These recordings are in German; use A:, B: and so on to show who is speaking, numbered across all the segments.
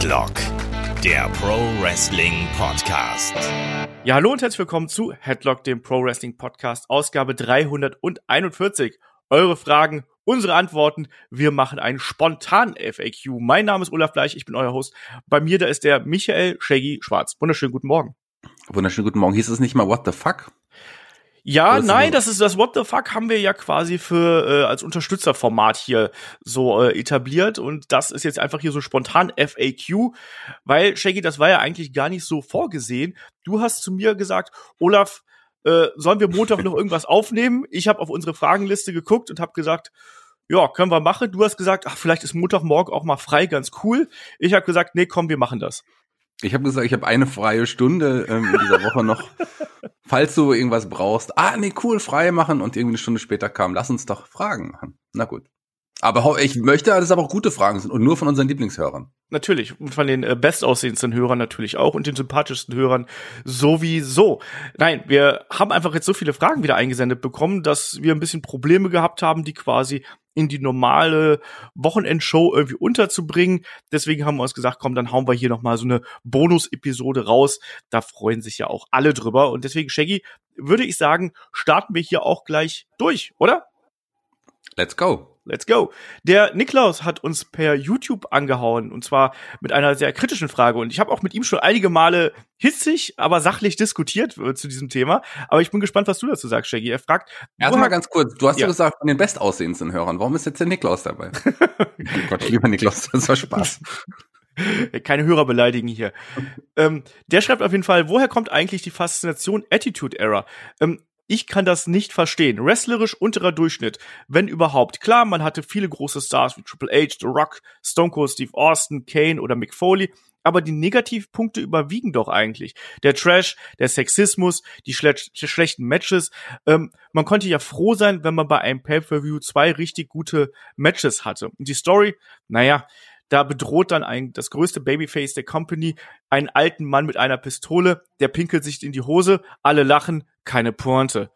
A: Headlock, der Pro Wrestling Podcast.
B: Ja, hallo und herzlich willkommen zu Headlock, dem Pro Wrestling Podcast, Ausgabe 341. Eure Fragen, unsere Antworten. Wir machen einen spontanen FAQ. Mein Name ist Olaf Bleich, ich bin euer Host. Bei mir da ist der Michael Shaggy Schwarz. Wunderschönen guten Morgen.
C: Wunderschönen guten Morgen. Hieß es nicht mal What the fuck?
B: Ja, das nein, das ist das What the fuck haben wir ja quasi für äh, als Unterstützerformat hier so äh, etabliert und das ist jetzt einfach hier so spontan FAQ, weil Shaggy, das war ja eigentlich gar nicht so vorgesehen. Du hast zu mir gesagt, Olaf, äh, sollen wir Montag noch irgendwas aufnehmen? Ich habe auf unsere Fragenliste geguckt und habe gesagt, ja, können wir machen. Du hast gesagt, ach, vielleicht ist Montagmorgen auch mal frei, ganz cool. Ich habe gesagt, nee, komm, wir machen das.
C: Ich habe gesagt, ich habe eine freie Stunde ähm, in dieser Woche noch. Falls du irgendwas brauchst, ah, nee, cool, frei machen und irgendwie eine Stunde später kam, lass uns doch Fragen machen. Na gut. Aber ich möchte, dass es aber auch gute Fragen sind und nur von unseren Lieblingshörern.
B: Natürlich. Und von den äh, bestaussehendsten Hörern natürlich auch und den sympathischsten Hörern sowieso. Nein, wir haben einfach jetzt so viele Fragen wieder eingesendet bekommen, dass wir ein bisschen Probleme gehabt haben, die quasi in die normale Wochenendshow irgendwie unterzubringen. Deswegen haben wir uns gesagt, komm, dann hauen wir hier noch mal so eine Bonus-Episode raus. Da freuen sich ja auch alle drüber. Und deswegen, Shaggy, würde ich sagen, starten wir hier auch gleich durch, oder?
C: Let's go.
B: Let's go. Der Niklaus hat uns per YouTube angehauen und zwar mit einer sehr kritischen Frage und ich habe auch mit ihm schon einige Male hitzig, aber sachlich diskutiert äh, zu diesem Thema. Aber ich bin gespannt, was du dazu sagst, Shaggy. Er fragt.
C: Erstmal ganz kurz. Du hast ja, ja gesagt von den bestaussehendsten Hörern. Warum ist jetzt der Niklaus dabei? oh Gott, lieber Niklaus, das war Spaß.
B: Keine Hörer beleidigen hier. ähm, der schreibt auf jeden Fall, woher kommt eigentlich die Faszination Attitude Error? Ähm, ich kann das nicht verstehen. Wrestlerisch unterer Durchschnitt, wenn überhaupt. Klar, man hatte viele große Stars wie Triple H, The Rock, Stone Cold Steve Austin, Kane oder Mick Foley, aber die Negativpunkte überwiegen doch eigentlich. Der Trash, der Sexismus, die schle schlechten Matches. Ähm, man konnte ja froh sein, wenn man bei einem Pay-Per-View zwei richtig gute Matches hatte. Und die Story, naja, da bedroht dann ein, das größte Babyface der Company einen alten Mann mit einer Pistole, der pinkelt sich in die Hose, alle lachen, keine Pointe.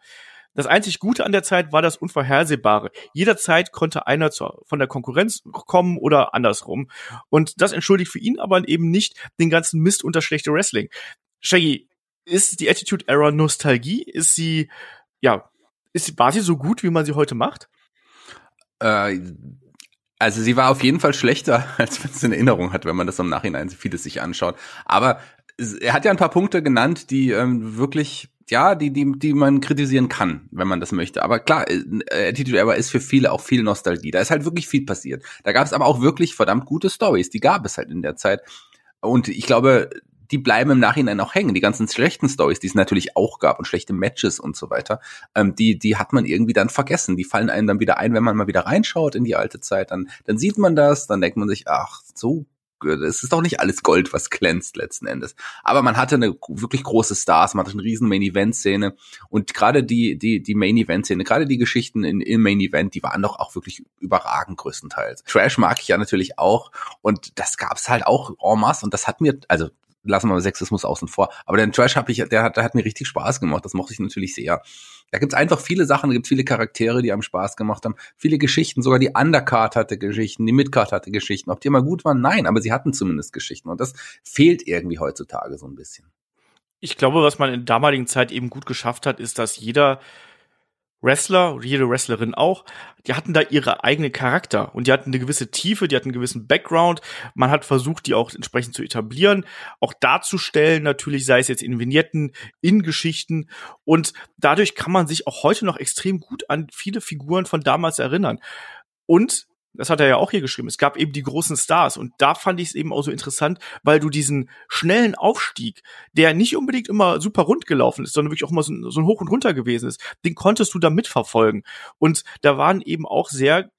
B: Das einzig Gute an der Zeit war das Unvorhersehbare. Jederzeit konnte einer zu, von der Konkurrenz kommen oder andersrum. Und das entschuldigt für ihn aber eben nicht den ganzen Mist unter schlechte Wrestling. Shaggy, ist die Attitude Error Nostalgie? Ist sie, ja, ist, war sie so gut, wie man sie heute macht?
C: Äh, also sie war auf jeden Fall schlechter, als man es in Erinnerung hat, wenn man das im Nachhinein vieles sich anschaut. Aber er hat ja ein paar Punkte genannt, die ähm, wirklich, ja, die, die, die man kritisieren kann, wenn man das möchte. Aber klar, äh, Attitude Error ist für viele auch viel Nostalgie. Da ist halt wirklich viel passiert. Da gab es aber auch wirklich verdammt gute Stories. Die gab es halt in der Zeit. Und ich glaube, die bleiben im Nachhinein auch hängen. Die ganzen schlechten Stories, die es natürlich auch gab und schlechte Matches und so weiter, ähm, die, die hat man irgendwie dann vergessen. Die fallen einem dann wieder ein, wenn man mal wieder reinschaut in die alte Zeit. Dann, dann sieht man das, dann denkt man sich, ach, so es ist doch nicht alles Gold, was glänzt letzten Endes. Aber man hatte eine wirklich große Stars, man hatte eine riesen Main-Event-Szene und gerade die, die, die Main-Event-Szene, gerade die Geschichten in, im Main-Event, die waren doch auch wirklich überragend größtenteils. Trash mag ich ja natürlich auch und das gab's halt auch en masse und das hat mir, also lassen wir mal Sexismus außen vor. Aber den Trash habe ich, der hat, der hat mir richtig Spaß gemacht. Das mochte ich natürlich sehr. Da gibt's einfach viele Sachen, da gibt's viele Charaktere, die einem Spaß gemacht haben, viele Geschichten, sogar die Undercard hatte Geschichten, die Midcard hatte Geschichten. Ob die immer gut waren? Nein, aber sie hatten zumindest Geschichten. Und das fehlt irgendwie heutzutage so ein bisschen.
B: Ich glaube, was man in der damaligen Zeit eben gut geschafft hat, ist, dass jeder Wrestler, jede Wrestlerin auch, die hatten da ihre eigene Charakter und die hatten eine gewisse Tiefe, die hatten einen gewissen Background. Man hat versucht, die auch entsprechend zu etablieren, auch darzustellen, natürlich sei es jetzt in Vignetten, in Geschichten und dadurch kann man sich auch heute noch extrem gut an viele Figuren von damals erinnern. Und das hat er ja auch hier geschrieben, es gab eben die großen Stars und da fand ich es eben auch so interessant, weil du diesen schnellen Aufstieg, der nicht unbedingt immer super rund gelaufen ist, sondern wirklich auch mal so, so ein Hoch und Runter gewesen ist, den konntest du da mitverfolgen. Und da waren eben auch sehr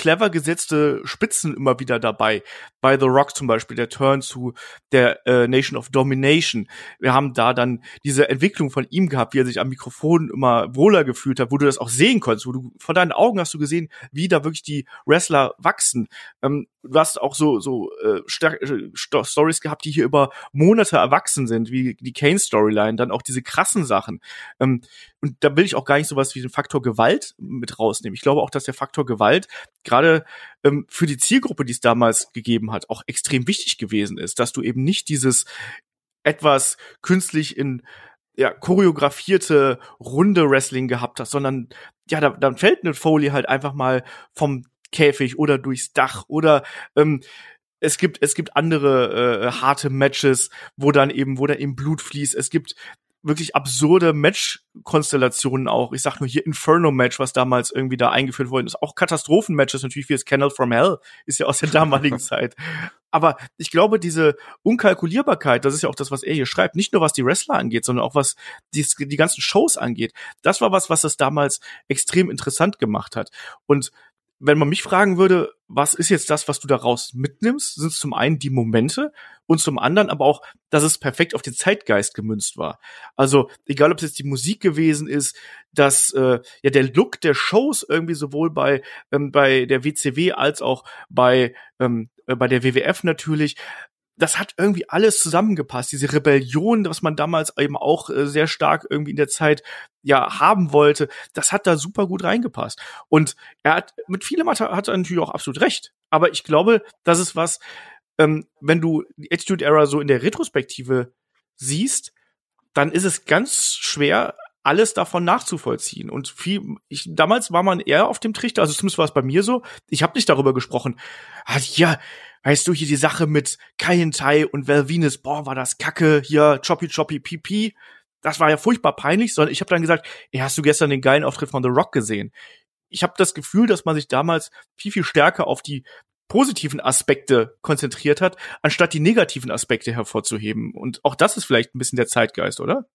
B: clever gesetzte Spitzen immer wieder dabei. Bei The Rock zum Beispiel, der Turn zu der äh, Nation of Domination. Wir haben da dann diese Entwicklung von ihm gehabt, wie er sich am Mikrofon immer wohler gefühlt hat, wo du das auch sehen konntest, wo du von deinen Augen hast du gesehen, wie da wirklich die Wrestler wachsen. Ähm, du hast auch so so äh, äh Stories gehabt, die hier über Monate erwachsen sind, wie die Kane Storyline, dann auch diese krassen Sachen. Ähm, und da will ich auch gar nicht sowas wie den Faktor Gewalt mit rausnehmen. Ich glaube auch, dass der Faktor Gewalt gerade ähm, für die Zielgruppe, die es damals gegeben hat, auch extrem wichtig gewesen ist, dass du eben nicht dieses etwas künstlich in ja, choreografierte Runde Wrestling gehabt hast, sondern ja, da, dann fällt eine Foley halt einfach mal vom Käfig oder durchs Dach oder ähm, es gibt es gibt andere äh, harte Matches, wo dann eben wo dann eben Blut fließt. Es gibt wirklich absurde Match-Konstellationen auch. Ich sag nur hier Inferno-Match, was damals irgendwie da eingeführt worden ist. Auch Katastrophen-Matches natürlich wie das Kennel from Hell ist ja aus der damaligen Zeit. Aber ich glaube, diese Unkalkulierbarkeit, das ist ja auch das, was er hier schreibt, nicht nur was die Wrestler angeht, sondern auch was die, die ganzen Shows angeht. Das war was, was das damals extrem interessant gemacht hat. Und wenn man mich fragen würde, was ist jetzt das, was du daraus mitnimmst, sind es zum einen die Momente und zum anderen aber auch, dass es perfekt auf den Zeitgeist gemünzt war. Also egal, ob es jetzt die Musik gewesen ist, dass äh, ja der Look der Shows irgendwie sowohl bei ähm, bei der WCW als auch bei ähm, äh, bei der WWF natürlich das hat irgendwie alles zusammengepasst. Diese Rebellion, was man damals eben auch äh, sehr stark irgendwie in der Zeit ja haben wollte, das hat da super gut reingepasst. Und er hat mit vielem hat hat er natürlich auch absolut recht. Aber ich glaube, das ist was, ähm, wenn du die Attitude Era so in der Retrospektive siehst, dann ist es ganz schwer, alles davon nachzuvollziehen. Und viel, ich, damals war man eher auf dem Trichter, also zumindest war es bei mir so, ich habe nicht darüber gesprochen. Ah, ja, weißt du, hier die Sache mit Kai Tai und Val Venus, boah, war das kacke, hier Choppy Choppy Pipi. Das war ja furchtbar peinlich, sondern ich habe dann gesagt, ey, hast du gestern den geilen Auftritt von The Rock gesehen? Ich habe das Gefühl, dass man sich damals viel, viel stärker auf die positiven Aspekte konzentriert hat, anstatt die negativen Aspekte hervorzuheben. Und auch das ist vielleicht ein bisschen der Zeitgeist, oder?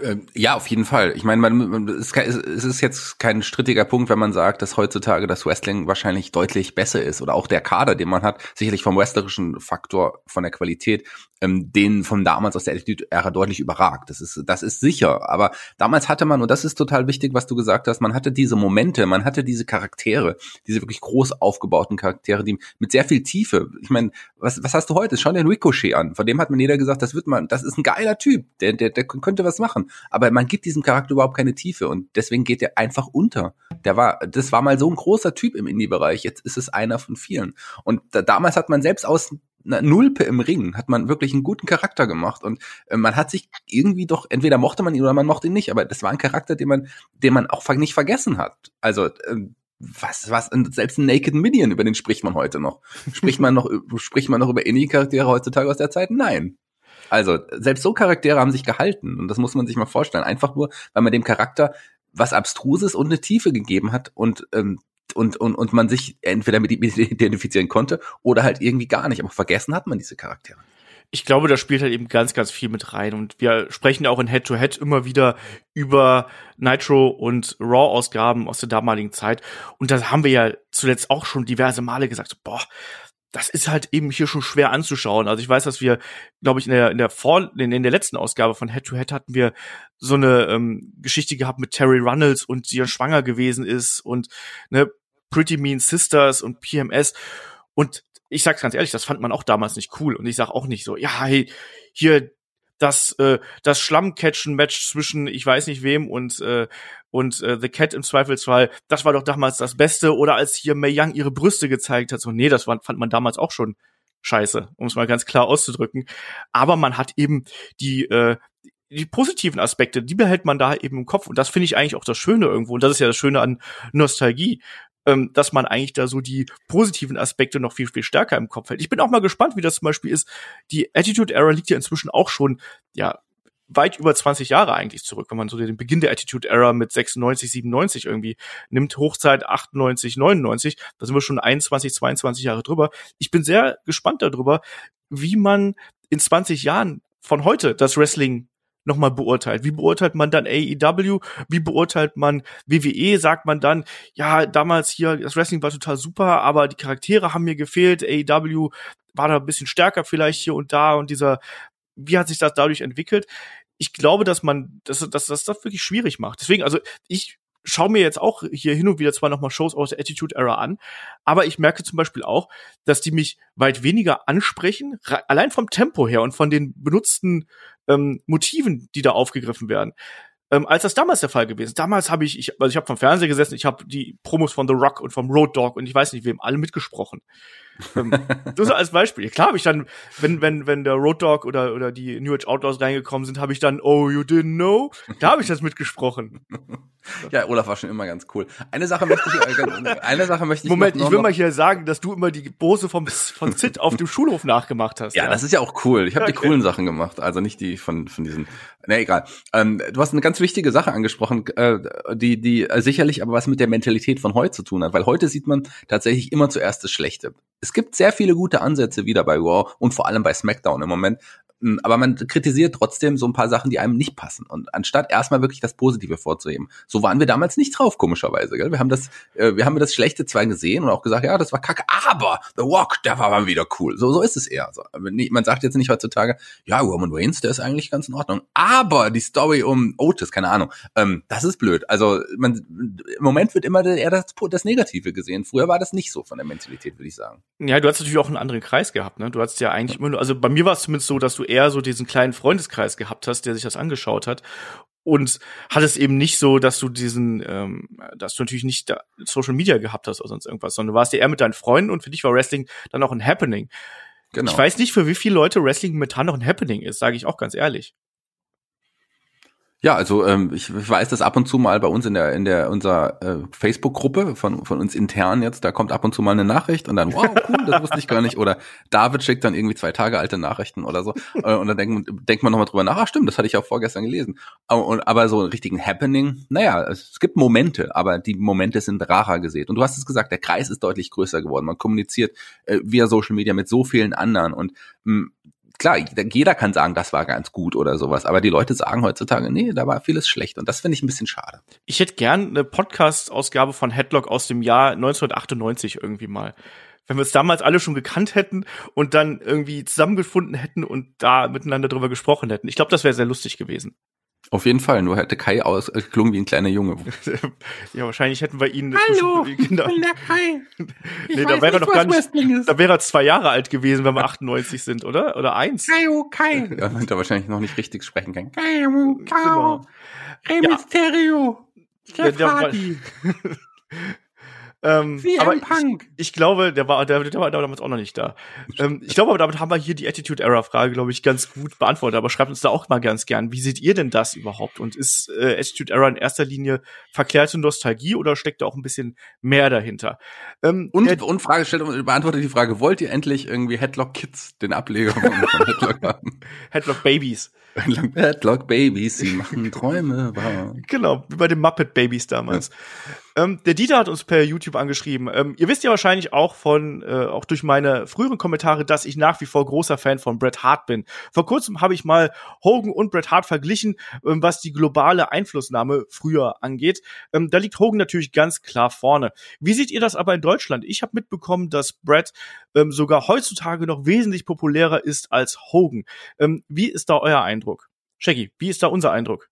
C: Ähm, ja, auf jeden Fall. Ich meine, man, man, es, ist jetzt kein strittiger Punkt, wenn man sagt, dass heutzutage das Wrestling wahrscheinlich deutlich besser ist oder auch der Kader, den man hat, sicherlich vom wrestlerischen Faktor, von der Qualität, ähm, den von damals aus der Attitude-Ära deutlich überragt. Das ist, das ist sicher. Aber damals hatte man, und das ist total wichtig, was du gesagt hast, man hatte diese Momente, man hatte diese Charaktere, diese wirklich groß aufgebauten Charaktere, die mit sehr viel Tiefe. Ich meine, was, was hast du heute? Schau dir den Ricochet an. Von dem hat man jeder gesagt, das wird man, das ist ein geiler Typ, der, der, der könnte was machen. Aber man gibt diesem Charakter überhaupt keine Tiefe und deswegen geht er einfach unter. Der war, das war mal so ein großer Typ im Indie-Bereich. Jetzt ist es einer von vielen. Und da, damals hat man selbst aus einer Nulpe im Ring hat man wirklich einen guten Charakter gemacht und äh, man hat sich irgendwie doch entweder mochte man ihn oder man mochte ihn nicht, aber das war ein Charakter, den man den man auch nicht vergessen hat. Also äh, was was selbst ein Naked Minion über den spricht man heute noch. Spricht man noch spricht man noch über Indie Charaktere heutzutage aus der Zeit? Nein. Also, selbst so Charaktere haben sich gehalten. Und das muss man sich mal vorstellen. Einfach nur, weil man dem Charakter was Abstruses und eine Tiefe gegeben hat und, ähm, und, und, und man sich entweder mit ihm identifizieren konnte oder halt irgendwie gar nicht. Aber vergessen hat man diese Charaktere
B: ich glaube, da spielt halt eben ganz, ganz viel mit rein. Und wir sprechen ja auch in Head-to-Head -Head immer wieder über Nitro und Raw-Ausgaben aus der damaligen Zeit. Und da haben wir ja zuletzt auch schon diverse Male gesagt, boah, das ist halt eben hier schon schwer anzuschauen. Also ich weiß, dass wir, glaube ich, in der in der vor in, in der letzten Ausgabe von Head to Head hatten wir so eine ähm, Geschichte gehabt mit Terry Runnels und die ja schwanger gewesen ist und ne Pretty Mean Sisters und PMS und ich sag's ganz ehrlich, das fand man auch damals nicht cool und ich sag auch nicht so, ja, hey, hier das äh, das Schlammcatchen-Match zwischen ich weiß nicht wem und äh, und äh, The Cat im Zweifelsfall, das war doch damals das Beste. Oder als hier May Young ihre Brüste gezeigt hat, so nee, das war, fand man damals auch schon scheiße, um es mal ganz klar auszudrücken. Aber man hat eben die äh, die positiven Aspekte, die behält man da eben im Kopf. Und das finde ich eigentlich auch das Schöne irgendwo. Und das ist ja das Schöne an Nostalgie ähm, dass man eigentlich da so die positiven Aspekte noch viel, viel stärker im Kopf hält. Ich bin auch mal gespannt, wie das zum Beispiel ist. Die Attitude Era liegt ja inzwischen auch schon, ja, weit über 20 Jahre eigentlich zurück, wenn man so den Beginn der Attitude Era mit 96, 97 irgendwie nimmt, Hochzeit 98, 99, da sind wir schon 21, 22 Jahre drüber. Ich bin sehr gespannt darüber, wie man in 20 Jahren von heute das Wrestling nochmal beurteilt? Wie beurteilt man dann AEW? Wie beurteilt man WWE? Sagt man dann, ja, damals hier, das Wrestling war total super, aber die Charaktere haben mir gefehlt. AEW war da ein bisschen stärker vielleicht hier und da und dieser, wie hat sich das dadurch entwickelt? Ich glaube, dass man, dass, dass, dass das wirklich schwierig macht. Deswegen, also ich schaue mir jetzt auch hier hin und wieder zwar nochmal Shows aus der Attitude Era an, aber ich merke zum Beispiel auch, dass die mich weit weniger ansprechen, allein vom Tempo her und von den benutzten ähm, Motiven, die da aufgegriffen werden. ähm, als das damals der Fall gewesen. Damals habe ich, ich, also ich habe vom Fernseher gesessen, ich habe die Promos von The Rock und vom Road Dog und ich weiß nicht wem alle mitgesprochen. Ähm, so als Beispiel. Klar habe ich dann, wenn wenn wenn der Road Dog oder oder die New Age Outlaws reingekommen sind, habe ich dann Oh you didn't know, da habe ich das mitgesprochen.
C: Ja, Olaf war schon immer ganz cool. Eine Sache möchte ich, äh, eine Sache möchte ich
B: Moment,
C: noch,
B: ich will mal hier sagen, dass du immer die Bose vom von Sid auf dem Schulhof nachgemacht hast.
C: Ja, das ist ja auch cool. Ich habe die
B: Okay.
C: coolen Sachen gemacht, also nicht die von von diesen. Na egal. Ähm, du hast eine ganz wichtige Sache angesprochen, äh, die die äh, sicherlich aber was mit der Mentalität von heute zu tun hat, weil heute sieht man tatsächlich immer zuerst das Schlechte. Es gibt sehr viele gute Ansätze wieder bei Raw und vor allem bei SmackDown im Moment. Aber man kritisiert trotzdem so ein paar Sachen, die einem nicht passen. Und anstatt erstmal wirklich das Positive vorzuheben. So waren wir damals nicht drauf, komischerweise. Gell? Wir haben das, äh, wir haben das Schlechte zwar gesehen und auch gesagt, ja, das war kacke, aber The Rock, der war mal wieder cool. So, so ist es eher. So, man sagt jetzt nicht heutzutage, ja, Roman Reigns, der ist eigentlich ganz in Ordnung. Aber die Story um Otis, keine Ahnung, ähm, das ist blöd. Also man, im Moment wird immer eher das, das Negative gesehen. Früher war das nicht so von der Mentalität, würde ich sagen.
B: Ja, du hast natürlich auch einen anderen Kreis gehabt, ne? Du hast ja eigentlich immer nur, also bei mir war es zumindest so, dass du eher so diesen kleinen Freundeskreis gehabt hast, der sich das angeschaut hat. Und hattest eben nicht so, dass du diesen, ähm, dass du natürlich nicht Social Media gehabt hast oder sonst irgendwas, sondern du warst ja eher mit deinen Freunden und für dich war Wrestling dann auch ein Happening.
C: Genau.
B: Ich weiß nicht, für wie viele Leute Wrestling momentan noch ein Happening ist, sage ich auch ganz ehrlich.
C: Ja, also ähm, ich weiß das ab und zu mal bei uns in der in der unserer äh, Facebook-Gruppe von von uns intern jetzt, da kommt ab und zu mal eine Nachricht und dann wow cool, das wusste ich gar nicht oder David schickt dann irgendwie zwei Tage alte Nachrichten oder so äh, und dann denkt, denkt man nochmal drüber nach, ah stimmt, das hatte ich auch vorgestern gelesen. Aber, und, aber so einen richtigen Happening, naja, es gibt Momente, aber die Momente sind rarer gesät. Und du hast es gesagt, der Kreis ist deutlich größer geworden. Man kommuniziert äh, via Social Media mit so vielen anderen und mh, klar, jeder kann sagen, das war ganz gut oder sowas, aber die Leute sagen heutzutage, nee, da war vieles schlecht und das finde ich ein bisschen schade.
B: Ich hätte gern eine Podcast-Ausgabe von Headlock aus dem Jahr 1998 irgendwie mal. Wenn wir es damals alle schon gekannt hätten und dann irgendwie zusammengefunden hätten und da miteinander drüber gesprochen hätten. Ich glaube, das wäre sehr lustig gewesen.
C: Auf jeden Fall, nur hätte Kai ausgeklungen wie ein kleiner Junge.
B: ja, wahrscheinlich hätten wir ihn.
C: Hallo,
B: genau.
C: ich bin der Kai. Ich
B: Nee, da wäre er
C: nicht,
B: doch gar
C: was
B: nicht. Da wäre er zwei Jahre alt gewesen, wenn wir 98 sind, oder? Oder eins.
C: Kaio, Kai. Ja, damit er wahrscheinlich noch nicht richtig sprechen kann. Kaio,
B: Genau.
C: Rey
B: Ja.
C: Mysterio.
B: Der- der war- Ähm, aber ich,
C: Punk.
B: ich glaube, der war, der, der war damals auch noch nicht da. Ähm, ich glaube, aber damit haben wir hier die Attitude Era Frage, glaube ich, ganz gut beantwortet. Aber schreibt uns da auch mal ganz gern. Wie seht ihr denn das überhaupt? Und ist äh, Attitude Era in erster Linie verklärte Nostalgie oder steckt da auch ein bisschen mehr dahinter? Ähm,
C: Und,
B: der,
C: und Frage stellt und beantwortet die Frage, wollt ihr endlich irgendwie Headlock Kids, den Ableger von, von Headlock haben?
B: Headlock Babies.
C: Headlock Babies, sie machen Träume wahr.
B: Genau, wie bei den Muppet Babies damals. Ähm, der Dieter hat uns per YouTube angeschrieben. Ähm, ihr wisst ja wahrscheinlich auch von, äh, auch durch meine früheren Kommentare, dass ich nach wie vor großer Fan von Bret Hart bin. Vor kurzem habe ich mal Hogan und Bret Hart verglichen, ähm, was die globale Einflussnahme früher angeht. Ähm, da liegt Hogan natürlich ganz klar vorne. Wie seht ihr das aber in Deutschland? Ich habe mitbekommen, dass Bret ähm, sogar heutzutage noch wesentlich populärer ist als Hogan. Ähm, wie ist da euer Eindruck? Shaggy, wie ist da unser Eindruck?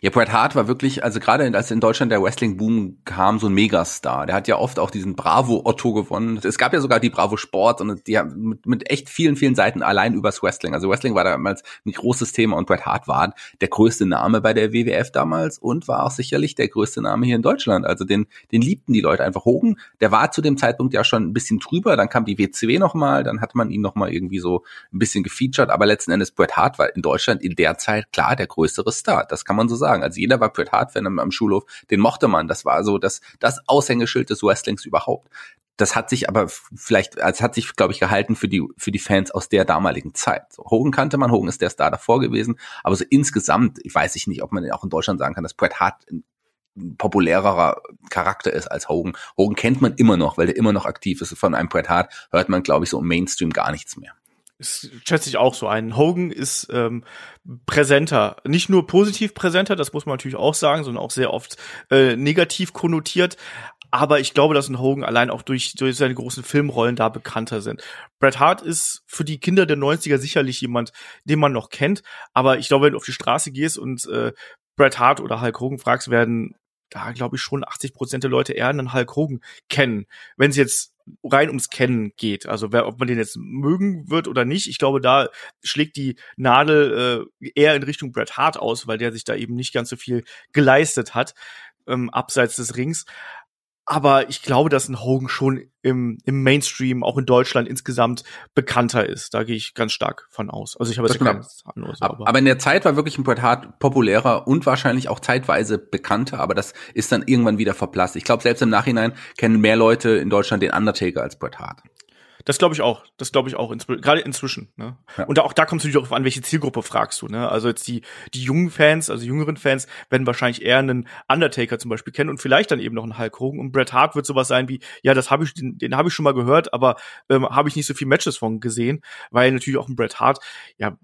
C: Ja, Bret Hart war wirklich, also gerade als in Deutschland der Wrestling-Boom kam, so ein Megastar. Der hat ja oft auch diesen Bravo-Otto gewonnen. Es gab ja sogar die Bravo Sport und die haben mit, mit echt vielen, vielen Seiten allein übers Wrestling. Also Wrestling war damals ein großes Thema und Bret Hart war der größte Name bei der WWF damals und war auch sicherlich der größte Name hier in Deutschland. Also den, den liebten die Leute einfach. Hogan, der war zu dem Zeitpunkt ja schon ein bisschen drüber. Dann kam die WCW nochmal, dann hat man ihn nochmal irgendwie so ein bisschen gefeatured. Aber letzten Endes Bret Hart war in Deutschland in der Zeit klar der größere Star. Das kann man so sagen. Also jeder war Bret Hart-Fan am, am Schulhof. Den mochte man. Das war so das, das Aushängeschild des Wrestlings überhaupt. Das hat sich aber vielleicht, also hat sich, glaube ich, gehalten für die, für die Fans aus der damaligen Zeit. So, Hogan kannte man, Hogan ist der Star davor gewesen. Aber so insgesamt, ich weiß ich nicht, ob man auch in Deutschland sagen kann, dass Bret Hart ein populärerer Charakter ist als Hogan. Hogan kennt man immer noch, weil der immer noch aktiv ist. Von einem Bret Hart hört man, glaube ich, so im Mainstream gar nichts mehr.
B: Es schätze ich auch so ein. Hogan ist ähm, präsenter, nicht nur positiv präsenter, das muss man natürlich auch sagen, sondern auch sehr oft äh, negativ konnotiert. Aber ich glaube, dass ein Hogan allein auch durch, durch seine großen Filmrollen da bekannter sind. Bret Hart ist für die Kinder der 90er sicherlich jemand, den man noch kennt. Aber ich glaube, wenn du auf die Straße gehst und äh, Bret Hart oder Hulk Hogan fragst, werden da glaube ich schon 80 Prozent der Leute eher einen Hulk Hogan kennen. Wenn sie jetzt rein ums Kennen geht. Also wer, ob man den jetzt mögen wird oder nicht, ich glaube, da schlägt die Nadel äh, eher in Richtung Bret Hart aus, weil der sich da eben nicht ganz so viel geleistet hat ähm, abseits des Rings. Aber ich glaube, dass ein Hogan schon im, im Mainstream, auch in Deutschland insgesamt bekannter ist. Da gehe ich ganz stark von aus. Also ich habe jetzt keine
C: Ahnung. So, aber. aber in der Zeit war wirklich ein Bret Hart populärer und wahrscheinlich auch zeitweise bekannter, aber das ist dann irgendwann wieder verblasst. Ich glaube, selbst im Nachhinein kennen mehr Leute in Deutschland den Undertaker als Bret Hart.
B: Das glaube ich auch. Das glaube ich auch, insw gerade inzwischen. Ne? Ja. Und da, auch da kommt es natürlich auch an, welche Zielgruppe fragst du. Ne? Also jetzt die, die jungen Fans, also jüngeren Fans, werden wahrscheinlich eher einen Undertaker zum Beispiel kennen und vielleicht dann eben noch einen Hulk Hogan. Und Bret Hart wird sowas sein wie, ja, das habe ich, den, den habe ich schon mal gehört, aber ähm, habe ich nicht so viel Matches von gesehen, weil natürlich auch ein Bret Hart, ja,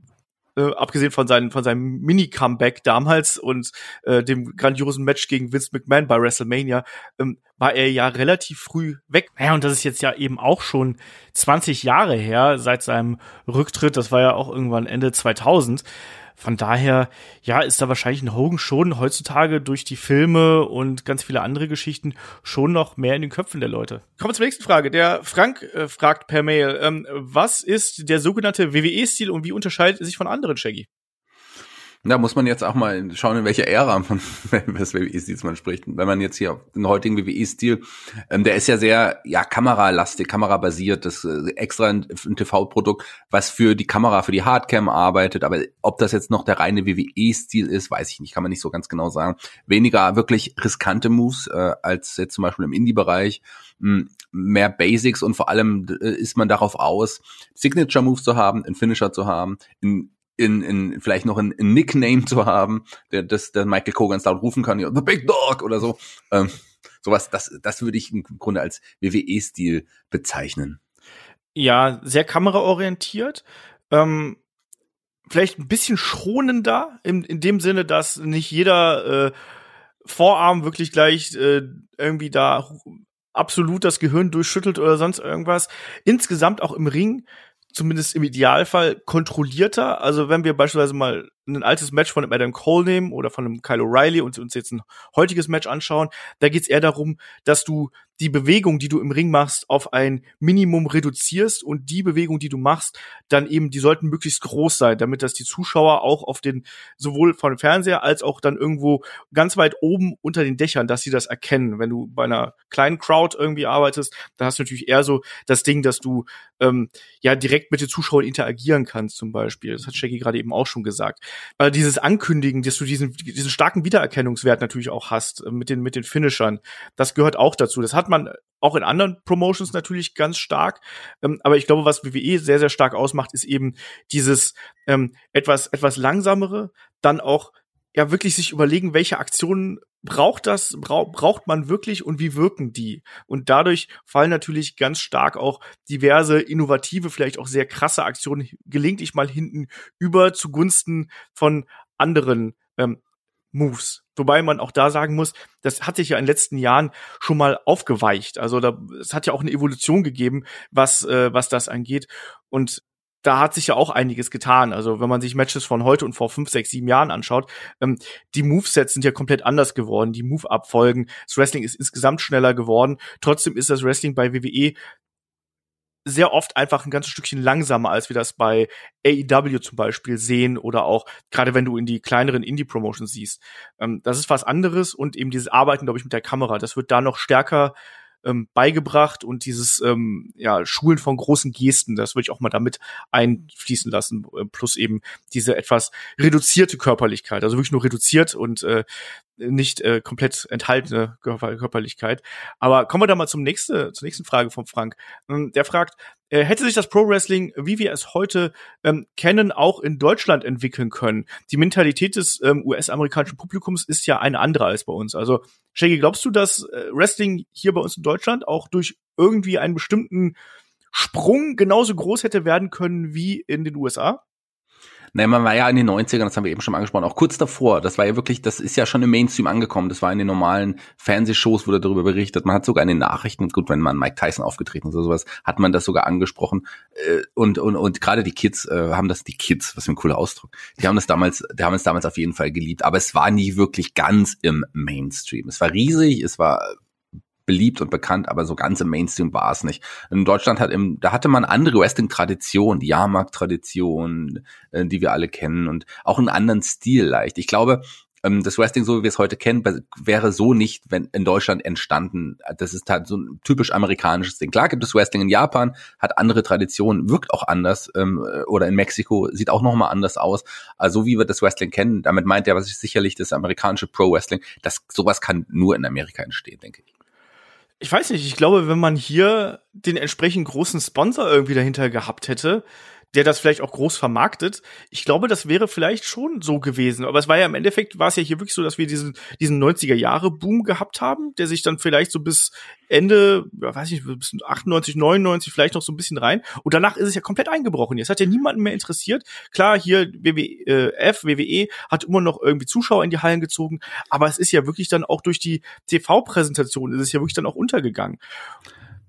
B: äh, abgesehen von, seinen, von seinem Mini-Comeback damals und äh, dem grandiosen Match gegen Vince McMahon bei WrestleMania, ähm, war er ja relativ früh weg.
D: Ja, und das ist jetzt ja eben auch schon 20 Jahre her seit seinem Rücktritt. Das war ja auch irgendwann Ende 2000. Von daher, ja, ist da wahrscheinlich ein Hogan schon heutzutage durch die Filme und ganz viele andere Geschichten schon noch mehr in den Köpfen der Leute.
B: Kommen wir zur nächsten Frage. Der Frank äh, fragt per Mail, ähm, was ist der sogenannte WWE-Stil und wie unterscheidet er sich von anderen, Shaggy?
C: Da muss man jetzt auch mal schauen, in welcher Ära von des WWE-Stils man spricht. Wenn man jetzt hier den heutigen WWE-Stil, ähm, der ist ja sehr, ja, kameralastig, kamerabasiert, das äh, extra ein, ein TV-Produkt, was für die Kamera, für die Hardcam arbeitet. Aber ob das jetzt noch der reine WWE-Stil ist, weiß ich nicht, kann man nicht so ganz genau sagen. Weniger wirklich riskante Moves äh, als jetzt zum Beispiel im Indie-Bereich hm, mehr Basics und vor allem äh, ist man darauf aus, Signature Moves zu haben, einen Finisher zu haben, in in, in vielleicht noch ein, ein Nickname zu haben, der das der Michael Kogan laut rufen kann, ja, The Big Dog oder so. Ähm, sowas, das, das würde ich im Grunde als WWE-Stil bezeichnen.
B: Ja, sehr kameraorientiert. Ähm, vielleicht ein bisschen schonender, in, in dem Sinne, dass nicht jeder äh, Vorarm wirklich gleich äh, irgendwie da absolut das Gehirn durchschüttelt oder sonst irgendwas. Insgesamt auch im Ring zumindest im Idealfall kontrollierter. Also wenn wir beispielsweise mal ein altes Match von Adam Cole nehmen oder von einem Kyle O'Reilly und uns jetzt ein heutiges Match anschauen, da geht es eher darum, dass du die Bewegung, die du im Ring machst, auf ein Minimum reduzierst und die Bewegung, die du machst, dann eben, die sollten möglichst groß sein, damit das die Zuschauer auch auf den, sowohl von Fernseher als auch dann irgendwo ganz weit oben unter den Dächern, dass sie das erkennen. Wenn du bei einer kleinen Crowd irgendwie arbeitest, da hast du natürlich eher so das Ding, dass du ähm, ja direkt mit den Zuschauern interagieren kannst, zum Beispiel. Das hat Shaggy gerade eben auch schon gesagt äh, dieses Ankündigen, dass du diesen, diesen starken Wiedererkennungswert natürlich auch hast äh, mit den, mit den Finishern. Das gehört auch dazu. Das hat man auch in anderen Promotions natürlich ganz stark. Ähm, aber ich glaube, was WWE sehr, sehr stark ausmacht, ist eben dieses ähm, etwas, etwas langsamere, dann auch ja wirklich sich überlegen, welche Aktionen braucht das, bra braucht man wirklich und wie wirken die? Und dadurch fallen natürlich ganz stark auch diverse innovative, vielleicht auch sehr krasse Aktionen gelegentlich mal hinten über zugunsten von anderen ähm, Moves. Wobei man auch da sagen muss, das hat sich ja in den letzten Jahren schon mal aufgeweicht. Also da, es hat ja auch eine Evolution gegeben, was, äh, was das angeht. Und da hat sich ja auch einiges getan. Also wenn man sich Matches von heute und vor fünf, sechs, sieben Jahren anschaut, ähm, die Movesets sind ja komplett anders geworden, die Move-Abfolgen. Das Wrestling ist insgesamt schneller geworden. Trotzdem ist das Wrestling bei WWE sehr oft einfach ein ganzes Stückchen langsamer, als wir das bei AEW zum Beispiel sehen oder auch gerade wenn du in die kleineren Indie-Promotions siehst. Ähm, das ist was anderes und eben dieses Arbeiten, glaube ich, mit der Kamera, das wird da noch stärker ähm, beigebracht und dieses ähm, ja, Schulen von großen Gesten, das würde ich auch mal damit einfließen lassen, äh, plus eben diese etwas reduzierte Körperlichkeit, also wirklich nur reduziert und äh, nicht äh, komplett enthaltene Körperlichkeit. Aber kommen wir da mal zum nächste, zur nächsten Frage von Frank. Ähm, der fragt, äh, hätte sich das Pro Wrestling, wie wir es heute ähm, kennen, auch in Deutschland entwickeln können? Die Mentalität des ähm, US-amerikanischen Publikums ist ja eine andere als bei uns. Also, Shaggy, glaubst du, dass äh, Wrestling hier bei uns in Deutschland auch durch irgendwie einen bestimmten Sprung genauso groß hätte werden können wie in den USA?
C: Nein, man war ja in den 90ern, das haben wir eben schon angesprochen, auch kurz davor. Das war ja wirklich, das ist ja schon im Mainstream angekommen. Das war in den normalen Fernsehshows, wurde darüber berichtet. Man hat sogar in den Nachrichten, gut, wenn man Mike Tyson aufgetreten ist oder sowas, hat man das sogar angesprochen. Äh, und, und, und gerade die Kids äh, haben das, die Kids, was für ein cooler Ausdruck, die haben das damals, die haben es damals auf jeden Fall geliebt. Aber es war nie wirklich ganz im Mainstream. Es war riesig, es war beliebt und bekannt, aber so ganz im Mainstream war es nicht. In Deutschland hat im, da hatte man andere Wrestling-Traditionen, die Jahrmarkt-Tradition, äh, die wir alle kennen und auch einen anderen Stil leicht. Ich glaube, ähm, das Wrestling, so wie wir es heute kennen, wäre so nicht wenn in Deutschland entstanden. Das ist halt so ein typisch amerikanisches Ding. Klar gibt es Wrestling in Japan, hat andere Traditionen, wirkt auch anders, ähm, oder in Mexiko sieht auch nochmal anders aus. Also so wie wir das Wrestling kennen, damit meint er was ich sicherlich das amerikanische Pro Wrestling. Das sowas kann nur in Amerika entstehen, denke ich.
B: Ich weiß nicht, ich glaube, wenn man hier den entsprechend großen Sponsor irgendwie dahinter gehabt hätte, der das vielleicht auch groß vermarktet. Ich glaube, das wäre vielleicht schon so gewesen. Aber es war ja im Endeffekt, war es ja hier wirklich so, dass wir diesen, diesen 90er Jahre Boom gehabt haben, der sich dann vielleicht so bis Ende, ja, weiß ich, bis 98, 99 vielleicht noch so ein bisschen rein. Und danach ist es ja komplett eingebrochen. Jetzt hat ja niemanden mehr interessiert. Klar, hier WWF, WWE hat immer noch irgendwie Zuschauer in die Hallen gezogen. Aber es ist ja wirklich dann auch durch die TV-Präsentation ist es ja wirklich dann auch untergegangen.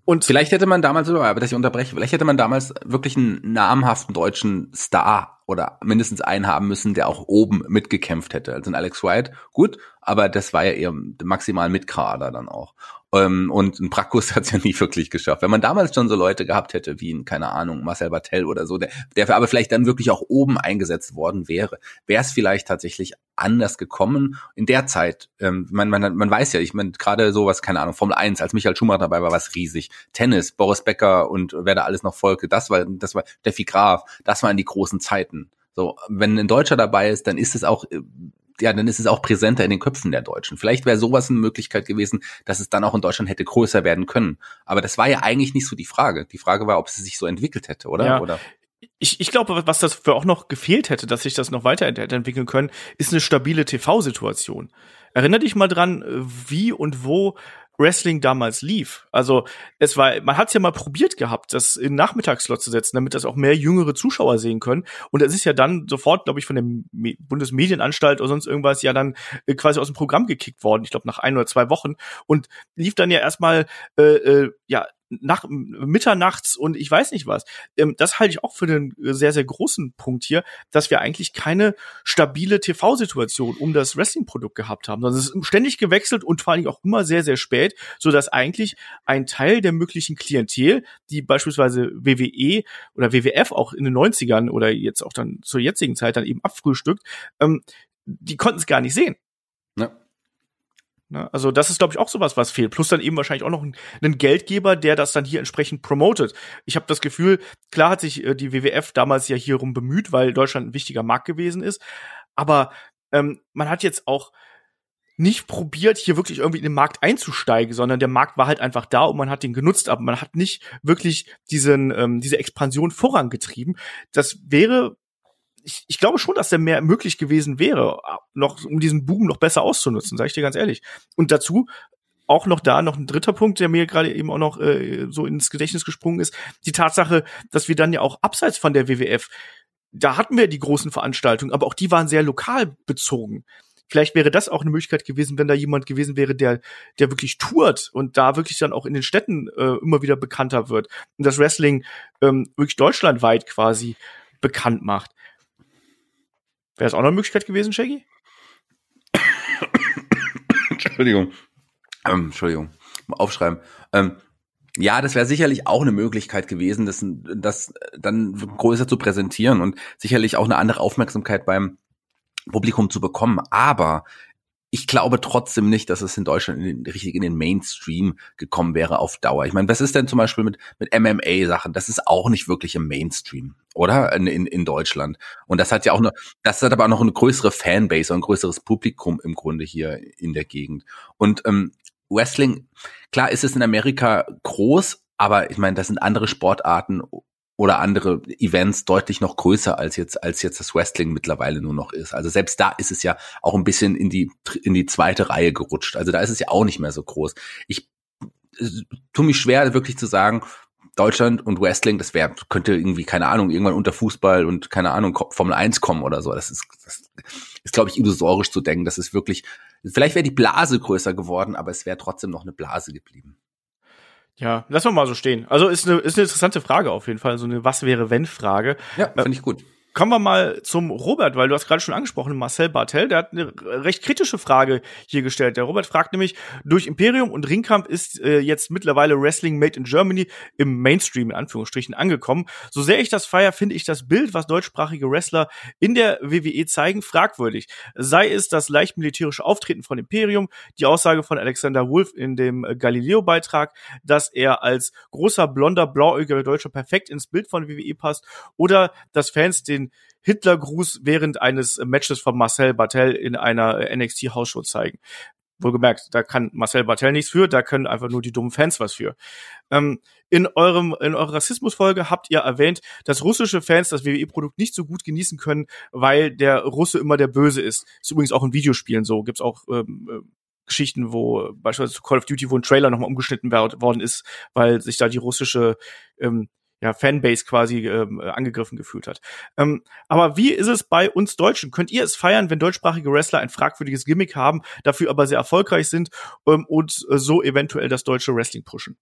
C: Und vielleicht hätte man damals, aber dass ich unterbreche, vielleicht hätte man damals wirklich einen namhaften deutschen Star oder mindestens einen haben müssen, der auch oben mitgekämpft hätte. Also ein Alex White, gut, aber das war ja eher maximal Mitkader dann auch. Ähm, und ein Prakus hat es ja nie wirklich geschafft. Wenn man damals schon so Leute gehabt hätte, wie ein, keine Ahnung, Marcel Bartel oder so, der, der aber vielleicht dann wirklich auch oben eingesetzt worden wäre, wäre es vielleicht tatsächlich anders gekommen. In der Zeit, ähm, man, man, man weiß ja, ich meine, gerade sowas, keine Ahnung, Formel 1, als Michael Schumacher dabei war, war es riesig. Tennis, Boris Becker und wer da alles noch folgte, das war, das war Steffi Graf, das waren die großen Zeiten. So, wenn ein Deutscher dabei ist, dann ist es auch äh, ja, dann ist es auch präsenter in den Köpfen der Deutschen. Vielleicht wäre sowas eine Möglichkeit gewesen, dass es dann auch in Deutschland hätte größer werden können. Aber das war ja eigentlich nicht so die Frage. Die Frage war, ob es sich so entwickelt hätte, oder?
B: Ja.
C: oder?
B: Ich, ich glaube, was das für auch noch gefehlt hätte, dass sich das noch weiterentwickeln können, ist eine stabile TV-Situation. Erinner dich mal dran, wie und wo Wrestling damals lief. Also es war, man hat es ja mal probiert gehabt, das in Nachmittagsslot zu setzen, damit das auch mehr jüngere Zuschauer sehen können. Und es ist ja dann sofort, glaube ich, von der Bundesmedienanstalt oder sonst irgendwas ja dann äh, quasi aus dem Programm gekickt worden. Ich glaube nach ein oder zwei Wochen und lief dann ja erstmal äh, äh, ja nach mitternachts und ich weiß nicht was. Ähm, das halte ich auch für den sehr, sehr großen Punkt hier, dass wir eigentlich keine stabile TV-Situation um das Wrestling-Produkt gehabt haben, sondern es ist ständig gewechselt und vor allem auch immer sehr, sehr spät, so dass eigentlich ein Teil der möglichen Klientel, die beispielsweise WWE oder WWF auch in den 90ern oder jetzt auch dann zur jetzigen Zeit dann eben abfrühstückt, ähm, die konnten es gar nicht sehen. Ne? Also das ist, glaube ich, auch sowas, was fehlt. Plus dann eben wahrscheinlich auch noch ein, ein Geldgeber, der das dann hier entsprechend promotet. Ich habe das Gefühl, klar hat sich äh, die WWF damals ja hierum bemüht, weil Deutschland ein wichtiger Markt gewesen ist. Aber ähm, man hat jetzt auch nicht probiert, hier wirklich irgendwie in den Markt einzusteigen, sondern der Markt war halt einfach da und man hat den genutzt, aber man hat nicht wirklich diesen, ähm, diese Expansion vorangetrieben. Das wäre ich, ich glaube schon, dass da mehr möglich gewesen wäre, noch um diesen Boom noch besser auszunutzen, sage ich dir ganz ehrlich. Und dazu auch noch da noch ein dritter Punkt, der mir gerade eben auch noch äh, so ins Gedächtnis gesprungen ist, die Tatsache, dass wir dann ja auch abseits von der WWF, da hatten wir die großen Veranstaltungen, aber auch die waren sehr lokal bezogen. Vielleicht wäre das auch eine Möglichkeit gewesen, wenn da jemand gewesen wäre, der, der wirklich tourt und da wirklich dann auch in den Städten äh, immer wieder bekannter wird und das Wrestling ähm, wirklich deutschlandweit quasi bekannt macht. Wäre das auch noch eine Möglichkeit gewesen, Shaggy?
C: Entschuldigung. Ähm, Entschuldigung. Mal aufschreiben. Ähm, ja, das wäre sicherlich auch eine Möglichkeit gewesen, das, das dann größer zu präsentieren und sicherlich auch eine andere Aufmerksamkeit beim Publikum zu bekommen. Aber ich glaube trotzdem nicht, dass es in Deutschland in den, richtig in den Mainstream gekommen wäre auf Dauer. Ich meine, was ist denn zum Beispiel mit, mit MMA-Sachen? Das ist auch nicht wirklich im Mainstream, oder? In, in, in Deutschland. Und das hat ja auch eine, das hat aber auch noch eine größere Fanbase und ein größeres Publikum im Grunde hier in der Gegend. Und ähm, Wrestling, klar ist es in Amerika groß, aber ich meine, das sind andere Sportarten oder andere Events deutlich noch größer als jetzt als jetzt das Wrestling mittlerweile nur noch ist. Also selbst da ist es ja auch ein bisschen in die in die zweite Reihe gerutscht. Also da ist es ja auch nicht mehr so groß. Ich tue mich schwer wirklich zu sagen, Deutschland und Wrestling, das wäre könnte irgendwie keine Ahnung irgendwann unter Fußball und keine Ahnung Formel 1 kommen oder so. Das ist das ist glaube ich illusorisch zu denken, das ist wirklich vielleicht wäre die Blase größer geworden, aber es wäre trotzdem noch eine Blase geblieben.
B: Ja, lass wir mal so stehen. Also ist eine, ist eine interessante Frage auf jeden Fall, so eine Was wäre wenn Frage.
C: Ja, finde ich gut.
B: Kommen wir mal zum Robert, weil du hast gerade schon angesprochen, Marcel Bartel, der hat eine recht kritische Frage hier gestellt. Der Robert fragt nämlich, durch Imperium und Ringkampf ist äh, jetzt mittlerweile Wrestling Made in Germany im Mainstream in Anführungsstrichen angekommen. So sehr ich das feier, finde ich das Bild, was deutschsprachige Wrestler in der WWE zeigen, fragwürdig. Sei es das leicht militärische Auftreten von Imperium, die Aussage von Alexander Wolf in dem äh, Galileo-Beitrag, dass er als großer, blonder, blauäugiger Deutscher perfekt ins Bild von WWE passt, oder dass Fans den Hitlergruß während eines Matches von Marcel Bartel in einer NXT-Hausshow zeigen. Wohlgemerkt, da kann Marcel Bartel nichts für, da können einfach nur die dummen Fans was für. Ähm, in eurem in eurer Rassismusfolge habt ihr erwähnt, dass russische Fans das WWE-Produkt nicht so gut genießen können, weil der Russe immer der Böse ist. Ist übrigens auch in Videospielen so. Gibt's auch ähm, äh, Geschichten, wo beispielsweise Call of Duty, wo ein Trailer nochmal umgeschnitten worden ist, weil sich da die russische ähm, ja, Fanbase quasi ähm, angegriffen gefühlt hat. Ähm, aber wie ist es bei uns Deutschen? Könnt ihr es feiern, wenn deutschsprachige Wrestler ein fragwürdiges Gimmick haben, dafür aber sehr erfolgreich sind ähm, und äh, so eventuell das deutsche Wrestling pushen?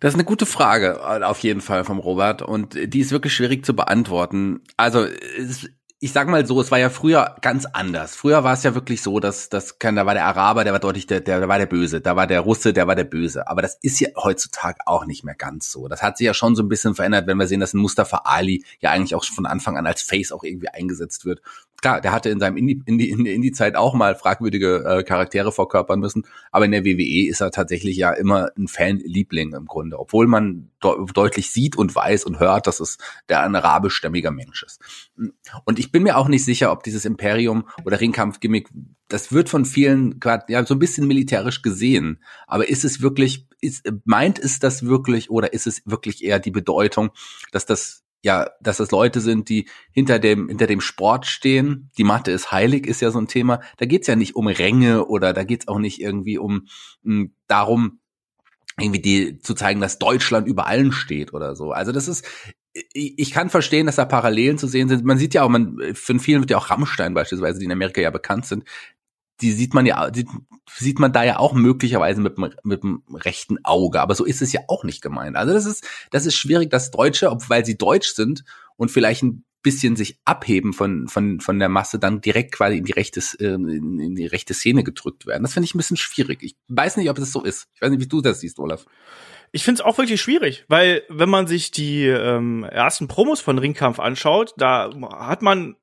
C: Das ist eine gute Frage, äh, auf jeden Fall vom Robert. Und die ist wirklich schwierig zu beantworten. Also, es, ich sag mal so, es war ja früher ganz anders. Früher war es ja wirklich so, dass das kann, da war der Araber, der war deutlich der, der, der war der Böse, da war der Russe, der war der Böse. Aber das ist ja heutzutage auch nicht mehr ganz so. Das hat sich ja schon so ein bisschen verändert, wenn wir sehen, dass ein Mustafa Ali ja eigentlich auch von Anfang an als Face auch irgendwie eingesetzt wird klar, der hatte in seinem Indie, Indie, in der Indie-Zeit auch mal fragwürdige äh, Charaktere verkörpern müssen, aber in der WWE ist er tatsächlich ja immer ein Fanliebling im Grunde, obwohl man de deutlich sieht und weiß und hört, dass es der ein arabischstämmiger Mensch ist. Und ich bin mir auch nicht sicher, ob dieses Imperium oder Ringkampf-Gimmick, das wird von vielen ja so ein bisschen militärisch gesehen, aber ist es wirklich, ist, meint es das wirklich oder ist es wirklich eher die Bedeutung, dass das ja, dass das Leute sind, die hinter dem, hinter dem Sport stehen. Die Mathe ist heilig, ist ja so ein Thema. Da geht's ja nicht um Ränge oder da geht's auch nicht irgendwie um, um hm, darum, irgendwie die zu zeigen, dass Deutschland über allen steht oder so. Also das ist, ich kann verstehen, dass da Parallelen zu sehen sind. Man sieht ja auch, man, von vielen wird ja auch Rammstein beispielsweise, die in Amerika ja bekannt sind, die sieht man ja, die sieht man da ja auch möglicherweise mit dem, mit dem rechten Auge. Aber so ist es ja auch nicht gemeint. Also das ist, das ist schwierig, dass Deutsche, ob, weil sie deutsch sind und vielleicht ein bisschen sich abheben von, von, von der Masse, dann direkt quasi in die rechte, äh, in die rechte Szene gedrückt werden. Das finde ich ein bisschen schwierig. Ich weiß nicht, ob es so ist. Ich weiß nicht, wie du das siehst, Olaf.
B: Ich finde es auch wirklich schwierig, weil wenn man sich die ähm, ersten Promos von Ringkampf anschaut, da hat man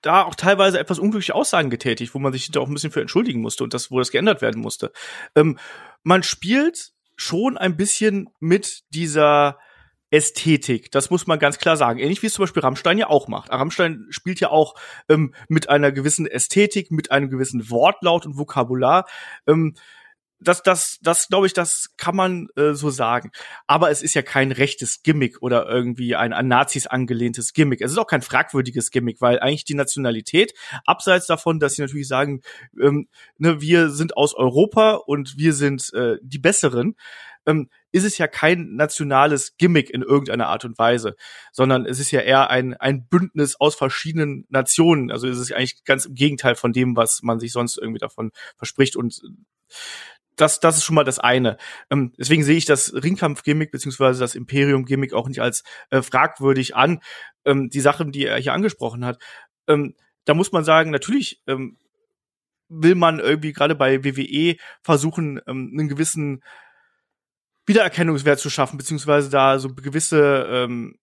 B: da auch teilweise etwas unglückliche Aussagen getätigt, wo man sich da auch ein bisschen für entschuldigen musste und das, wo das geändert werden musste. Ähm, man spielt schon ein bisschen mit dieser Ästhetik. Das muss man ganz klar sagen. Ähnlich wie es zum Beispiel Rammstein ja auch macht. Rammstein spielt ja auch ähm, mit einer gewissen Ästhetik, mit einem gewissen Wortlaut und Vokabular. Ähm, das, das, das glaube ich, das kann man äh, so sagen. Aber es ist ja kein rechtes Gimmick oder irgendwie ein an Nazis angelehntes Gimmick. Es ist auch kein fragwürdiges Gimmick, weil eigentlich die Nationalität, abseits davon, dass sie natürlich sagen, ähm, ne, wir sind aus Europa und wir sind äh, die Besseren, ähm, ist es ja kein nationales Gimmick in irgendeiner Art und Weise, sondern es ist ja eher ein, ein Bündnis aus verschiedenen Nationen. Also es ist eigentlich ganz im Gegenteil von dem, was man sich sonst irgendwie davon verspricht und das, das ist schon mal das eine. Ähm, deswegen sehe ich das Ringkampf-Gimmick beziehungsweise das Imperium-Gimmick auch nicht als äh, fragwürdig an. Ähm, die Sachen, die er hier angesprochen hat, ähm, da muss man sagen, natürlich ähm, will man irgendwie gerade bei WWE versuchen, ähm, einen gewissen Wiedererkennungswert zu schaffen, beziehungsweise da so gewisse ähm,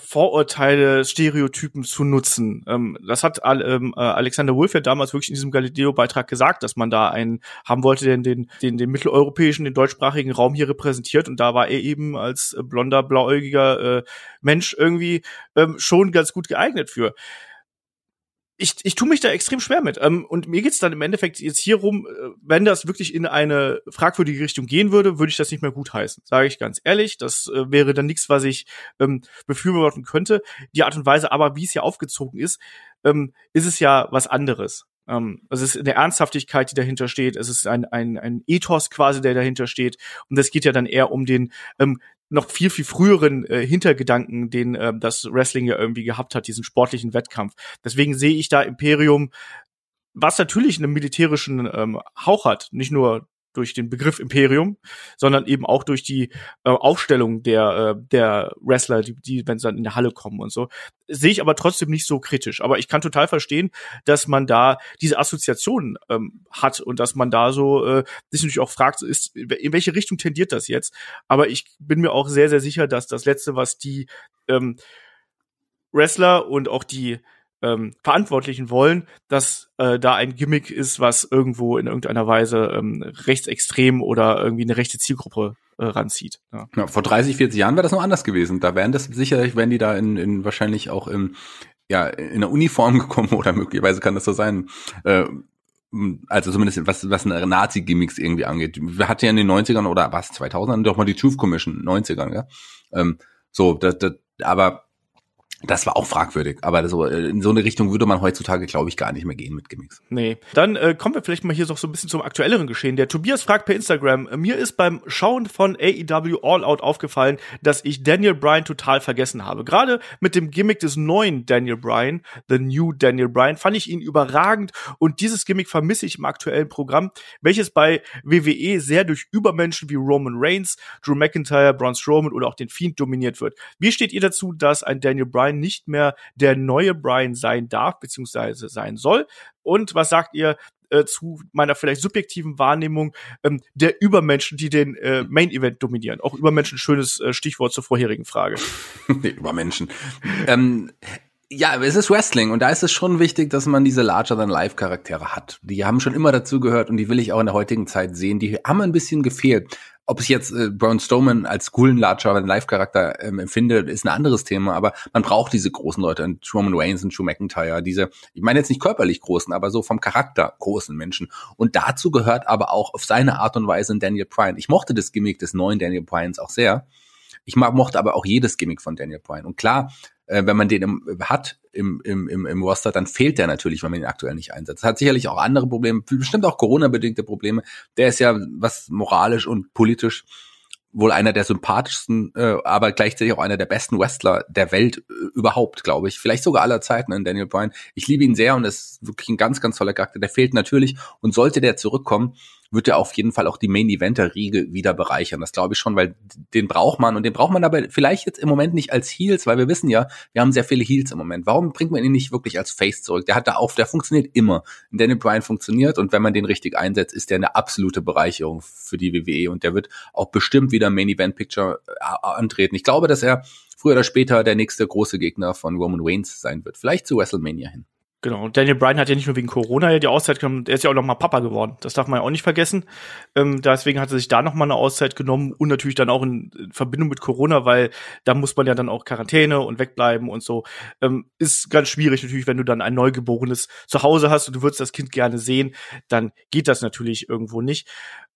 B: Vorurteile, Stereotypen zu nutzen. Ähm, das hat ähm, äh, Alexander Wolf ja damals wirklich in diesem Galileo-Beitrag gesagt, dass man da einen haben wollte, den, den, den, den mitteleuropäischen, den deutschsprachigen Raum hier repräsentiert. Und da war er eben als blonder, blauäugiger äh, Mensch irgendwie ähm, schon ganz gut geeignet für ich, ich tue mich da extrem schwer mit. Ähm, und mir geht's dann im Endeffekt jetzt hier rum, äh, wenn das wirklich in eine fragwürdige Richtung gehen würde, würde ich das nicht mehr gut heißen. Sage ich ganz ehrlich. Das äh, wäre dann nichts, was ich ähm, befürworten könnte. Die Art und Weise aber, wie es hier aufgezogen ist, ähm, ist es ja was anderes. Ähm, es ist eine Ernsthaftigkeit, die dahinter steht. Es ist ein, ein, ein Ethos quasi, der dahinter steht. Und es geht ja dann eher um den ähm, noch viel, viel früheren äh, Hintergedanken, den äh, das Wrestling ja irgendwie gehabt hat, diesen sportlichen Wettkampf. Deswegen sehe ich da Imperium, was natürlich einen militärischen ähm, Hauch hat, nicht nur durch den Begriff Imperium, sondern eben auch durch die äh, Aufstellung der, äh, der Wrestler, die, die, wenn sie dann in der Halle kommen und so. Sehe ich aber trotzdem nicht so kritisch. Aber ich kann total verstehen, dass man da diese Assoziationen ähm, hat und dass man da so äh, sich natürlich auch fragt, ist, in welche Richtung tendiert das jetzt? Aber ich bin mir auch sehr, sehr sicher, dass das Letzte, was die ähm, Wrestler und auch die ähm, Verantwortlichen wollen, dass äh, da ein Gimmick ist, was irgendwo in irgendeiner Weise ähm, rechtsextrem oder irgendwie eine rechte Zielgruppe äh, ranzieht.
C: Ja. ja. vor 30, 40 Jahren wäre das noch anders gewesen. Da wären das sicherlich, wären die da in, in wahrscheinlich auch im ja in der Uniform gekommen oder möglicherweise kann das so sein. Äh, also zumindest was, was Nazi-Gimmicks irgendwie angeht. Wir hatten ja in den 90ern oder was, 2000ern doch mal die Truth Commission, 90ern, ja. Ähm, so, das, das, aber das war auch fragwürdig, aber so, äh, in so eine Richtung würde man heutzutage, glaube ich, gar nicht mehr gehen mit Gimmicks.
B: Nee. Dann äh, kommen wir vielleicht mal hier so, so ein bisschen zum aktuelleren Geschehen. Der Tobias fragt per Instagram, äh, mir ist beim Schauen von AEW All Out aufgefallen, dass ich Daniel Bryan total vergessen habe. Gerade mit dem Gimmick des neuen Daniel Bryan, The New Daniel Bryan, fand ich ihn überragend und dieses Gimmick vermisse ich im aktuellen Programm, welches bei WWE sehr durch Übermenschen wie Roman Reigns, Drew McIntyre, Braun Strowman oder auch den Fiend dominiert wird. Wie steht ihr dazu, dass ein Daniel Bryan Bryan nicht mehr der neue Bryan sein darf, beziehungsweise sein soll. Und was sagt ihr äh, zu meiner vielleicht subjektiven Wahrnehmung ähm, der Übermenschen, die den äh, Main Event dominieren. Auch Übermenschen, schönes äh, Stichwort zur vorherigen Frage.
C: Übermenschen. ähm, ja, es ist Wrestling und da ist es schon wichtig, dass man diese Larger-than-Life-Charaktere hat. Die haben schon immer dazu gehört und die will ich auch in der heutigen Zeit sehen. Die haben ein bisschen gefehlt. Ob ich jetzt äh, Braun Strowman als coolen Larger-than-Life-Charakter ähm, empfinde, ist ein anderes Thema, aber man braucht diese großen Leute, und Roman Reigns und Drew McIntyre, diese, ich meine jetzt nicht körperlich großen, aber so vom Charakter großen Menschen. Und dazu gehört aber auch auf seine Art und Weise ein Daniel Bryan. Ich mochte das Gimmick des neuen Daniel Bryans auch sehr. Ich mochte aber auch jedes Gimmick von Daniel Bryan. Und klar, äh, wenn man den im, hat im, im, im, im Roster, dann fehlt der natürlich, wenn man ihn aktuell nicht einsetzt. Hat sicherlich auch andere Probleme, bestimmt auch Corona-bedingte Probleme. Der ist ja was moralisch und politisch wohl einer der sympathischsten, äh, aber gleichzeitig auch einer der besten Wrestler der Welt äh, überhaupt, glaube ich. Vielleicht sogar aller Zeiten in Daniel Bryan. Ich liebe ihn sehr und ist wirklich ein ganz, ganz toller Charakter. Der fehlt natürlich und sollte der zurückkommen, wird er auf jeden Fall auch die Main Eventer Riege wieder bereichern. Das glaube ich schon, weil den braucht man und den braucht man aber vielleicht jetzt im Moment nicht als Heels, weil wir wissen ja, wir haben sehr viele Heels im Moment. Warum bringt man ihn nicht wirklich als Face zurück? Der hat da auch, der funktioniert immer. Daniel Bryan funktioniert und wenn man den richtig einsetzt, ist der eine absolute Bereicherung für die WWE und der wird auch bestimmt wieder Main Event Picture äh, antreten. Ich glaube, dass er früher oder später der nächste große Gegner von Roman Reigns sein wird. Vielleicht zu WrestleMania hin.
B: Genau. Daniel Bryan hat ja nicht nur wegen Corona ja die Auszeit genommen, er ist ja auch noch mal Papa geworden. Das darf man ja auch nicht vergessen. Ähm, deswegen hat er sich da noch mal eine Auszeit genommen und natürlich dann auch in Verbindung mit Corona, weil da muss man ja dann auch Quarantäne und wegbleiben und so. Ähm, ist ganz schwierig natürlich, wenn du dann ein Neugeborenes zu Hause hast und du würdest das Kind gerne sehen, dann geht das natürlich irgendwo nicht.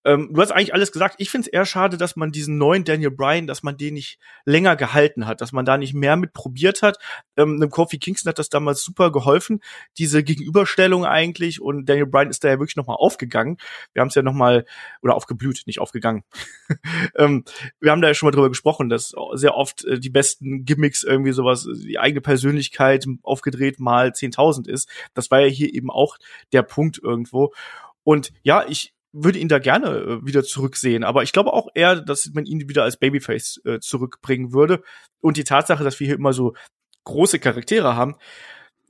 B: Ähm, du hast eigentlich alles gesagt. Ich finde es eher schade, dass man diesen neuen Daniel Bryan, dass man den nicht länger gehalten hat, dass man da nicht mehr mit probiert hat. Ähm, einem Kofi Kingston hat das damals super geholfen, diese Gegenüberstellung eigentlich. Und Daniel Bryan ist da ja wirklich nochmal aufgegangen. Wir haben es ja nochmal, oder aufgeblüht, nicht aufgegangen. ähm, wir haben da ja schon mal drüber gesprochen, dass sehr oft äh, die besten Gimmicks irgendwie sowas, die eigene Persönlichkeit aufgedreht mal 10.000 ist. Das war ja hier eben auch der Punkt irgendwo. Und ja, ich, würde ihn da gerne äh, wieder zurücksehen, aber ich glaube auch eher, dass man ihn wieder als Babyface äh, zurückbringen würde. Und die Tatsache, dass wir hier immer so große Charaktere haben,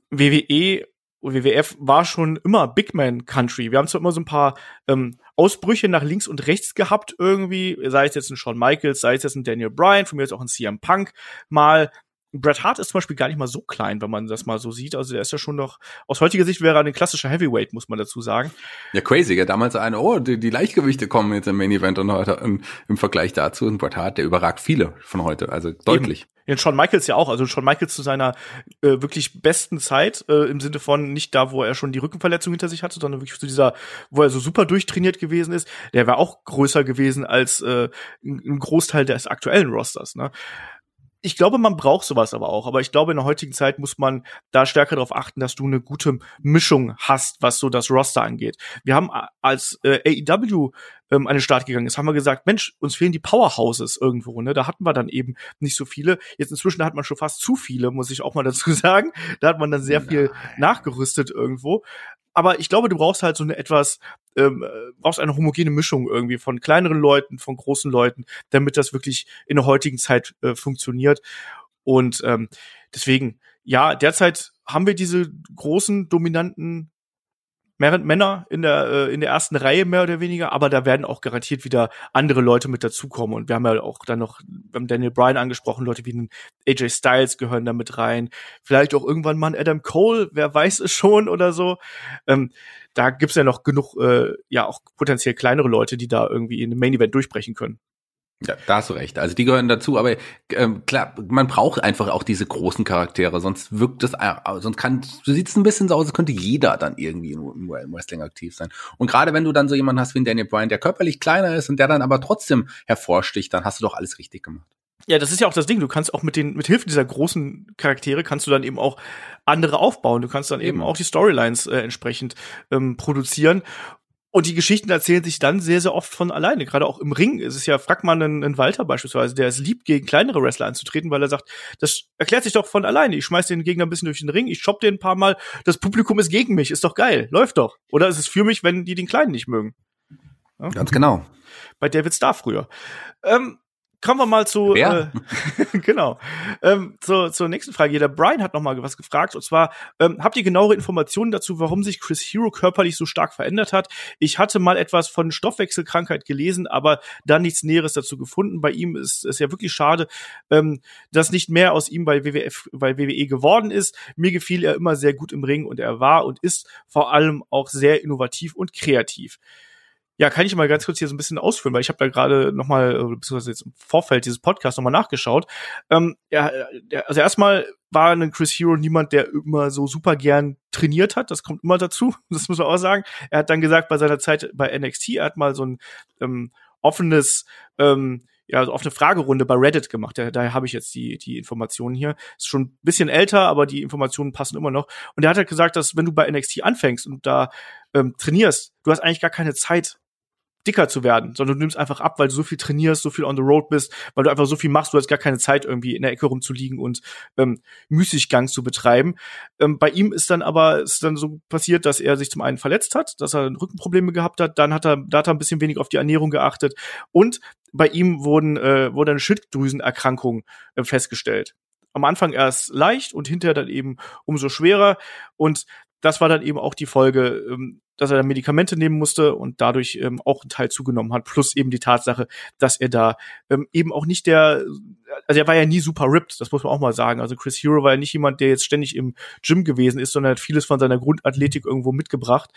B: WWE und WWF war schon immer Big Man Country. Wir haben zwar immer so ein paar ähm, Ausbrüche nach links und rechts gehabt irgendwie, sei es jetzt ein Shawn Michaels, sei es jetzt ein Daniel Bryan, von mir jetzt auch ein CM Punk mal, Bret Hart ist zum Beispiel gar nicht mal so klein, wenn man das mal so sieht. Also der ist ja schon noch, aus heutiger Sicht wäre er ein klassischer Heavyweight, muss man dazu sagen.
C: Ja, crazy. Ja, damals ein, oh, die, die Leichtgewichte kommen jetzt im Main Event und heute im, im Vergleich dazu. Und Bret Hart, der überragt viele von heute, also deutlich. Eben.
B: Ja, Shawn Michaels ja auch. Also Shawn Michaels zu seiner äh, wirklich besten Zeit, äh, im Sinne von nicht da, wo er schon die Rückenverletzung hinter sich hatte, sondern wirklich zu dieser, wo er so super durchtrainiert gewesen ist. Der wäre auch größer gewesen als äh, ein Großteil des aktuellen Rosters. Ne? Ich glaube, man braucht sowas aber auch. Aber ich glaube, in der heutigen Zeit muss man da stärker darauf achten, dass du eine gute Mischung hast, was so das Roster angeht. Wir haben als äh, AEW ähm, an den Start gegangen ist, haben wir gesagt, Mensch, uns fehlen die Powerhouses irgendwo. Ne? Da hatten wir dann eben nicht so viele. Jetzt inzwischen hat man schon fast zu viele, muss ich auch mal dazu sagen. Da hat man dann sehr viel nachgerüstet irgendwo aber ich glaube, du brauchst halt so eine etwas ähm, brauchst eine homogene Mischung irgendwie von kleineren Leuten, von großen Leuten, damit das wirklich in der heutigen Zeit äh, funktioniert. Und ähm, deswegen, ja, derzeit haben wir diese großen, dominanten Männer in der, äh, in der ersten Reihe mehr oder weniger, aber da werden auch garantiert wieder andere Leute mit dazukommen. Und wir haben ja auch dann noch, wir haben Daniel Bryan angesprochen, Leute wie AJ Styles gehören da mit rein. Vielleicht auch irgendwann mal ein Adam Cole, wer weiß es schon oder so. Ähm, da gibt's ja noch genug, äh, ja, auch potenziell kleinere Leute, die da irgendwie in dem Main Event durchbrechen können.
C: Ja, da hast du recht. Also die gehören dazu, aber ähm, klar, man braucht einfach auch diese großen Charaktere, sonst wirkt das, äh, sonst kann, du siehst ein bisschen so aus, als könnte jeder dann irgendwie im Wrestling aktiv sein. Und gerade wenn du dann so jemanden hast wie Daniel Bryan, der körperlich kleiner ist und der dann aber trotzdem hervorsticht, dann hast du doch alles richtig gemacht.
B: Ja, das ist ja auch das Ding. Du kannst auch mit den, mit Hilfe dieser großen Charaktere kannst du dann eben auch andere aufbauen. Du kannst dann eben, eben auch die Storylines äh, entsprechend ähm, produzieren. Und die Geschichten erzählen sich dann sehr, sehr oft von alleine. Gerade auch im Ring ist es ja, fragt man einen, einen Walter beispielsweise, der es liebt, gegen kleinere Wrestler anzutreten, weil er sagt, das erklärt sich doch von alleine. Ich schmeiß den Gegner ein bisschen durch den Ring, ich chopp den ein paar Mal, das Publikum ist gegen mich, ist doch geil, läuft doch. Oder ist es für mich, wenn die den Kleinen nicht mögen?
C: Ja? Ganz genau.
B: Bei David Starr früher. Ähm, Kommen wir mal zu? Äh, genau ähm, zur, zur nächsten Frage. Der Brian hat noch mal was gefragt und zwar ähm, habt ihr genauere Informationen dazu, warum sich Chris Hero körperlich so stark verändert hat? Ich hatte mal etwas von Stoffwechselkrankheit gelesen, aber dann nichts Näheres dazu gefunden. Bei ihm ist es ja wirklich schade, ähm, dass nicht mehr aus ihm bei WWF, bei WWE geworden ist. Mir gefiel er immer sehr gut im Ring und er war und ist vor allem auch sehr innovativ und kreativ. Ja, kann ich mal ganz kurz hier so ein bisschen ausführen, weil ich habe da gerade noch mal, äh, beziehungsweise jetzt im Vorfeld dieses Podcasts noch mal nachgeschaut. Ähm, ja, also erstmal war ein Chris Hero niemand, der immer so super gern trainiert hat. Das kommt immer dazu. Das muss man auch sagen. Er hat dann gesagt, bei seiner Zeit bei NXT, er hat mal so ein ähm, offenes ähm, ja, also offene Fragerunde bei Reddit gemacht. Da, daher habe ich jetzt die, die Informationen hier. Ist schon ein bisschen älter, aber die Informationen passen immer noch. Und er hat halt gesagt, dass wenn du bei NXT anfängst und da ähm, trainierst, du hast eigentlich gar keine Zeit, dicker zu werden, sondern du nimmst einfach ab, weil du so viel trainierst, so viel on the road bist, weil du einfach so viel machst, du hast gar keine Zeit irgendwie in der Ecke rumzuliegen und ähm, Müßiggang zu betreiben. Ähm, bei ihm ist dann aber ist dann so passiert, dass er sich zum einen verletzt hat, dass er Rückenprobleme gehabt hat, dann hat er da hat er ein bisschen wenig auf die Ernährung geachtet und bei ihm wurden äh, wurde eine Schilddrüsenerkrankung äh, festgestellt. Am Anfang erst leicht und hinterher dann eben umso schwerer und das war dann eben auch die Folge, ähm, dass er dann Medikamente nehmen musste und dadurch ähm, auch einen Teil zugenommen hat, plus eben die Tatsache, dass er da ähm, eben auch nicht der, also er war ja nie super ripped, das muss man auch mal sagen. Also Chris Hero war ja nicht jemand, der jetzt ständig im Gym gewesen ist, sondern hat vieles von seiner Grundathletik irgendwo mitgebracht.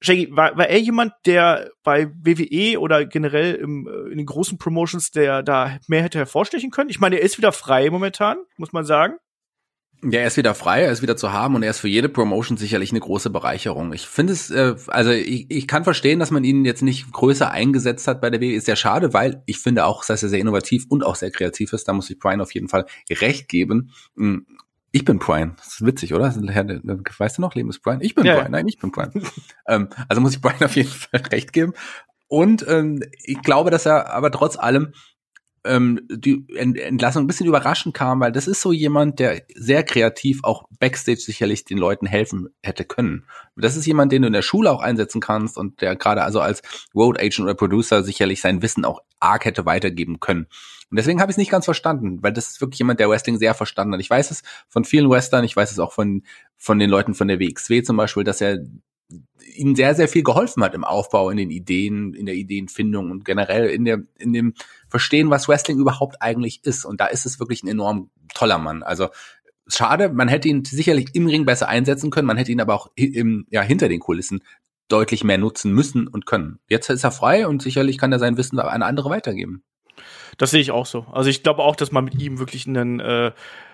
B: Shaggy, war, war er jemand, der bei WWE oder generell im, äh, in den großen Promotions, der da mehr hätte hervorstechen können? Ich meine, er ist wieder frei momentan, muss man sagen.
C: Ja, er ist wieder frei, er ist wieder zu haben und er ist für jede Promotion sicherlich eine große Bereicherung. Ich finde es, äh, also ich, ich kann verstehen, dass man ihn jetzt nicht größer eingesetzt hat bei der WWE. Ist sehr schade, weil ich finde auch, dass er sehr innovativ und auch sehr kreativ ist. Da muss ich Brian auf jeden Fall recht geben. Hm, ich bin Brian. Das ist witzig, oder? Weißt du noch, Leben ist Brian? Ich bin ja. Brian. Nein, ich bin Brian. ähm, also muss ich Brian auf jeden Fall recht geben. Und ähm, ich glaube, dass er aber trotz allem ähm, die Entlassung ein bisschen überraschend kam, weil das ist so jemand, der sehr kreativ auch backstage sicherlich den Leuten helfen hätte können. Das ist jemand, den du in der Schule auch einsetzen kannst und der gerade also als Road Agent oder Producer sicherlich sein Wissen auch arg hätte weitergeben können. Und deswegen habe ich es nicht ganz verstanden, weil das ist wirklich jemand, der Wrestling sehr verstanden hat. Ich weiß es von vielen Western, ich weiß es auch von, von den Leuten von der WXW zum Beispiel, dass er ihnen sehr, sehr viel geholfen hat im Aufbau, in den Ideen, in der Ideenfindung und generell in der, in dem Verstehen, was Wrestling überhaupt eigentlich ist. Und da ist es wirklich ein enorm toller Mann. Also, schade, man hätte ihn sicherlich im Ring besser einsetzen können, man hätte ihn aber auch im, ja, hinter den Kulissen deutlich mehr nutzen müssen und können. Jetzt ist er frei und sicherlich kann er sein Wissen an andere weitergeben.
B: Das sehe ich auch so. Also ich glaube auch, dass man mit ihm wirklich einen äh,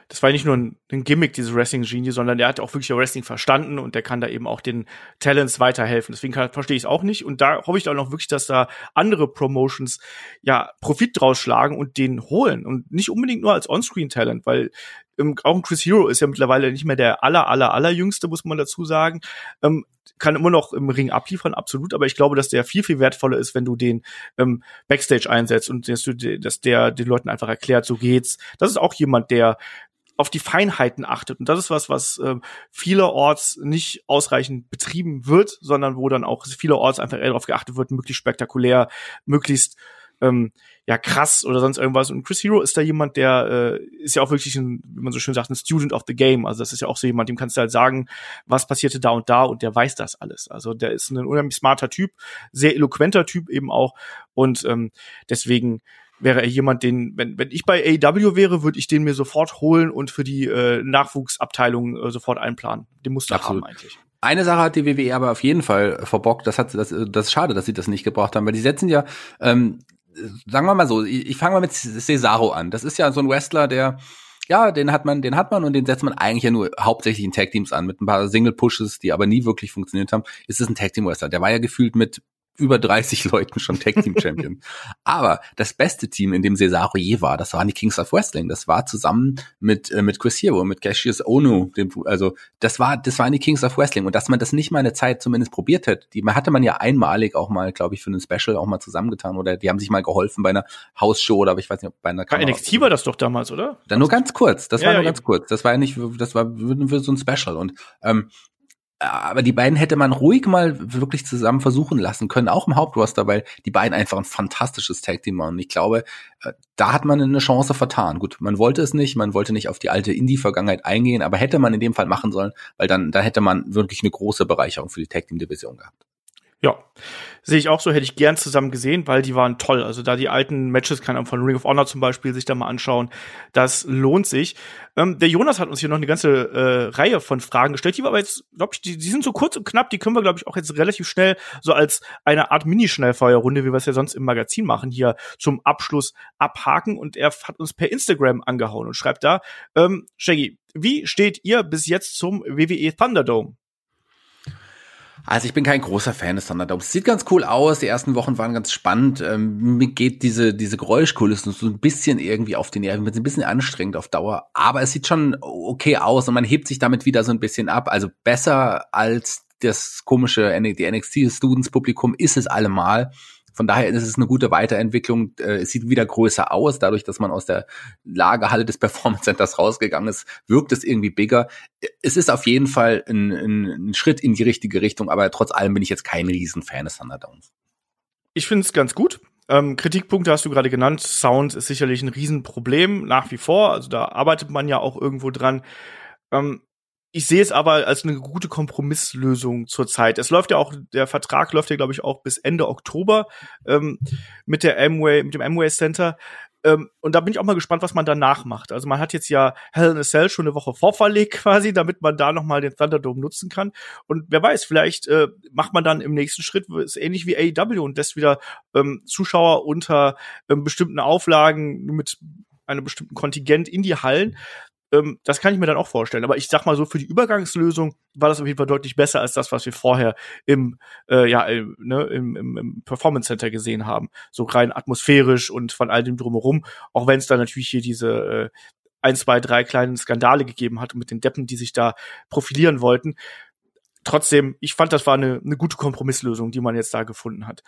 B: das war nicht nur ein, ein Gimmick, dieses Wrestling-Genie, sondern der hat auch wirklich Wrestling verstanden und der kann da eben auch den Talents weiterhelfen. Deswegen kann, verstehe ich es auch nicht. Und da hoffe ich dann auch wirklich, dass da andere Promotions ja Profit draus schlagen und den holen. Und nicht unbedingt nur als On-Screen-Talent, weil ähm, auch ein Chris Hero ist ja mittlerweile nicht mehr der aller, aller, aller jüngste, muss man dazu sagen. Ähm, kann immer noch im Ring abliefern, absolut, aber ich glaube, dass der viel, viel wertvoller ist, wenn du den ähm, Backstage einsetzt und dass, du, dass der den Leuten einfach erklärt, so geht's. Das ist auch jemand, der auf die Feinheiten achtet. Und das ist was, was äh, vielerorts nicht ausreichend betrieben wird, sondern wo dann auch vielerorts einfach eher darauf geachtet wird, möglichst spektakulär, möglichst ähm, ja krass oder sonst irgendwas. Und Chris Hero ist da jemand, der äh, ist ja auch wirklich ein, wie man so schön sagt, ein Student of the Game. Also das ist ja auch so jemand, dem kannst du halt sagen, was passierte da und da und der weiß das alles. Also der ist ein unheimlich smarter Typ, sehr eloquenter Typ eben auch und ähm, deswegen wäre er jemand, den, wenn, wenn ich bei AEW wäre, würde ich den mir sofort holen und für die äh, Nachwuchsabteilung äh, sofort einplanen. Den musst du haben eigentlich.
C: Eine Sache hat die WWE aber auf jeden Fall verbockt. Das hat das, das ist schade, dass sie das nicht gebraucht haben, weil die setzen ja ähm, sagen wir mal so, ich, ich fange mal mit Cesaro an. Das ist ja so ein Wrestler, der ja, den hat man, den hat man und den setzt man eigentlich ja nur hauptsächlich in Tag Teams an mit ein paar Single Pushes, die aber nie wirklich funktioniert haben. Ist es ein Tag Team Wrestler? Der war ja gefühlt mit über 30 Leuten schon Tag Team Champion. Aber das beste Team, in dem Cesaro je war, das waren die Kings of Wrestling. Das war zusammen mit äh, mit Chris Hero, mit Cassius Ono, dem, also das war das waren die Kings of Wrestling und dass man das nicht mal eine Zeit zumindest probiert hat. Die hatte man ja einmalig auch mal, glaube ich, für einen Special auch mal zusammengetan oder die haben sich mal geholfen bei einer Hausshow oder ich weiß nicht, bei einer
B: Kamera. Bei NXT war das doch damals, oder?
C: Dann nur ganz kurz. Das ja, war nur ja, ganz kurz. Das war ja nicht, das war für so ein Special und ähm, aber die beiden hätte man ruhig mal wirklich zusammen versuchen lassen können, auch im Hauptroster, weil die beiden einfach ein fantastisches Tag Team waren. Und ich glaube, äh, da hat man eine Chance vertan. Gut, man wollte es nicht, man wollte nicht auf die alte Indie-Vergangenheit eingehen, aber hätte man in dem Fall machen sollen, weil dann, da hätte man wirklich eine große Bereicherung für die Tag Team Division gehabt.
B: Ja, sehe ich auch so, hätte ich gern zusammen gesehen, weil die waren toll. Also da die alten Matches kann man von Ring of Honor zum Beispiel sich da mal anschauen. Das lohnt sich. Ähm, der Jonas hat uns hier noch eine ganze äh, Reihe von Fragen gestellt, die wir aber jetzt, glaube ich, die, die sind so kurz und knapp, die können wir, glaube ich, auch jetzt relativ schnell so als eine Art Mini-Schnellfeuerrunde, wie wir es ja sonst im Magazin machen, hier zum Abschluss abhaken. Und er hat uns per Instagram angehauen und schreibt da, ähm, Shaggy, wie steht ihr bis jetzt zum WWE Thunderdome?
C: Also ich bin kein großer Fan des Thunderdomes. Sieht ganz cool aus. Die ersten Wochen waren ganz spannend. Ähm, mir geht diese, diese Geräuschkulisse so ein bisschen irgendwie auf den Nerven. Wird ein bisschen anstrengend auf Dauer. Aber es sieht schon okay aus und man hebt sich damit wieder so ein bisschen ab. Also besser als das komische, die NXT-Students-Publikum ist es allemal. Von daher ist es eine gute Weiterentwicklung. Äh, es sieht wieder größer aus, dadurch, dass man aus der Lagerhalle des Performance Centers rausgegangen ist, wirkt es irgendwie bigger. Es ist auf jeden Fall ein, ein, ein Schritt in die richtige Richtung, aber trotz allem bin ich jetzt kein Riesenfan des Thunderdowns.
B: Ich finde es ganz gut. Ähm, Kritikpunkte hast du gerade genannt. Sound ist sicherlich ein Riesenproblem nach wie vor. Also da arbeitet man ja auch irgendwo dran. Ähm, ich sehe es aber als eine gute Kompromisslösung zurzeit. Es läuft ja auch, der Vertrag läuft ja, glaube ich, auch bis Ende Oktober ähm, mit der Amway, mit dem Amway Center. Ähm, und da bin ich auch mal gespannt, was man danach macht. Also man hat jetzt ja Hell in a Cell schon eine Woche vorverlegt quasi, damit man da noch mal den Thunderdome nutzen kann. Und wer weiß, vielleicht äh, macht man dann im nächsten Schritt ist ähnlich wie AEW und lässt wieder ähm, Zuschauer unter ähm, bestimmten Auflagen mit einem bestimmten Kontingent in die Hallen. Ähm, das kann ich mir dann auch vorstellen. Aber ich sag mal so, für die Übergangslösung war das auf jeden Fall deutlich besser als das, was wir vorher im, äh, ja, im, ne, im, im, im Performance Center gesehen haben. So rein atmosphärisch und von all dem drumherum. Auch wenn es da natürlich hier diese äh, ein, zwei, drei kleinen Skandale gegeben hat mit den Deppen, die sich da profilieren wollten trotzdem, ich fand, das war eine, eine gute Kompromisslösung, die man jetzt da gefunden hat.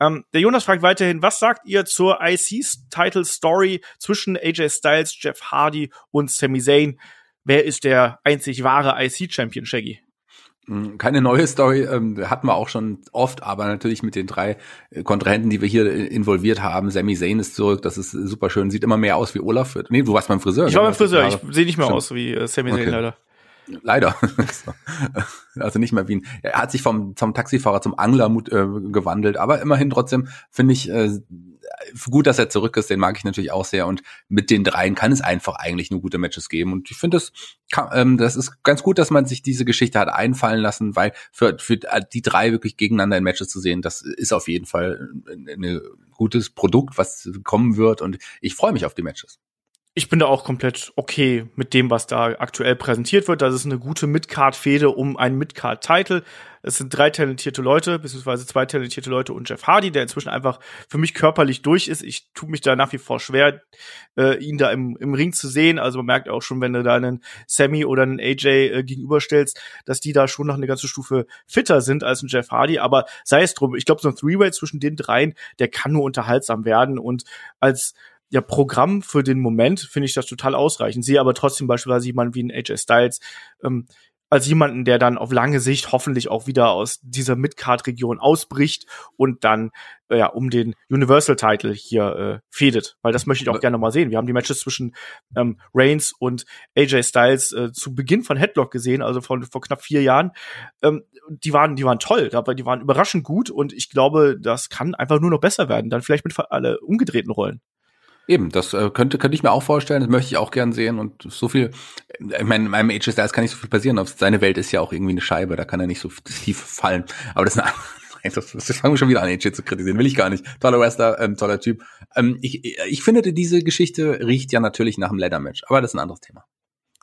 B: Ähm, der Jonas fragt weiterhin, was sagt ihr zur IC-Title-Story zwischen AJ Styles, Jeff Hardy und Sami Zayn? Wer ist der einzig wahre IC-Champion, Shaggy?
C: Hm, keine neue Story, ähm, hatten wir auch schon oft, aber natürlich mit den drei äh, Kontrahenten, die wir hier äh, involviert haben. Sami Zayn ist zurück, das ist super schön, sieht immer mehr aus wie Olaf. Nee, du warst beim Friseur.
B: Ich war beim Friseur, ich sehe nicht mehr Stimmt. aus wie äh, Sami Zayn okay. leider.
C: Leider. also nicht mehr Wien. Er hat sich vom, vom Taxifahrer zum Angler äh, gewandelt, aber immerhin trotzdem finde ich äh, gut, dass er zurück ist. Den mag ich natürlich auch sehr und mit den dreien kann es einfach eigentlich nur gute Matches geben und ich finde das, ähm, das ist ganz gut, dass man sich diese Geschichte hat einfallen lassen, weil für, für die drei wirklich gegeneinander in Matches zu sehen, das ist auf jeden Fall ein gutes Produkt, was kommen wird und ich freue mich auf die Matches
B: ich bin da auch komplett okay mit dem, was da aktuell präsentiert wird. Das ist eine gute Midcard-Fehde um einen Midcard-Title. Es sind drei talentierte Leute, beziehungsweise zwei talentierte Leute und Jeff Hardy, der inzwischen einfach für mich körperlich durch ist. Ich tue mich da nach wie vor schwer, äh, ihn da im, im Ring zu sehen. Also man merkt auch schon, wenn du da einen Sammy oder einen AJ äh, gegenüberstellst, dass die da schon noch eine ganze Stufe fitter sind als ein Jeff Hardy. Aber sei es drum, ich glaube, so ein Three-Way zwischen den dreien, der kann nur unterhaltsam werden. Und als ja, Programm für den Moment finde ich das total ausreichend. Sehe aber trotzdem beispielsweise jemanden wie ein AJ Styles ähm, als jemanden, der dann auf lange Sicht hoffentlich auch wieder aus dieser Midcard-Region ausbricht und dann äh, ja um den Universal-Title hier äh, fädet. Weil das möchte ich auch gerne mal sehen. Wir haben die Matches zwischen ähm, Reigns und AJ Styles äh, zu Beginn von Headlock gesehen, also von vor knapp vier Jahren. Ähm, die waren, die waren toll, aber die waren überraschend gut und ich glaube, das kann einfach nur noch besser werden. Dann vielleicht mit alle umgedrehten Rollen.
C: Eben, das äh, könnte, könnte ich mir auch vorstellen, das möchte ich auch gern sehen und so viel, ich meine, in meinem Age Styles kann nicht so viel passieren, seine Welt ist ja auch irgendwie eine Scheibe, da kann er nicht so tief fallen, aber das ist eine das, das fangen wir schon wieder an, AJ zu kritisieren. Will ich gar nicht. Toller Wrestler, ähm, toller Typ. Ähm, ich, ich finde, diese Geschichte riecht ja natürlich nach einem Leather-Match, aber das ist ein anderes Thema.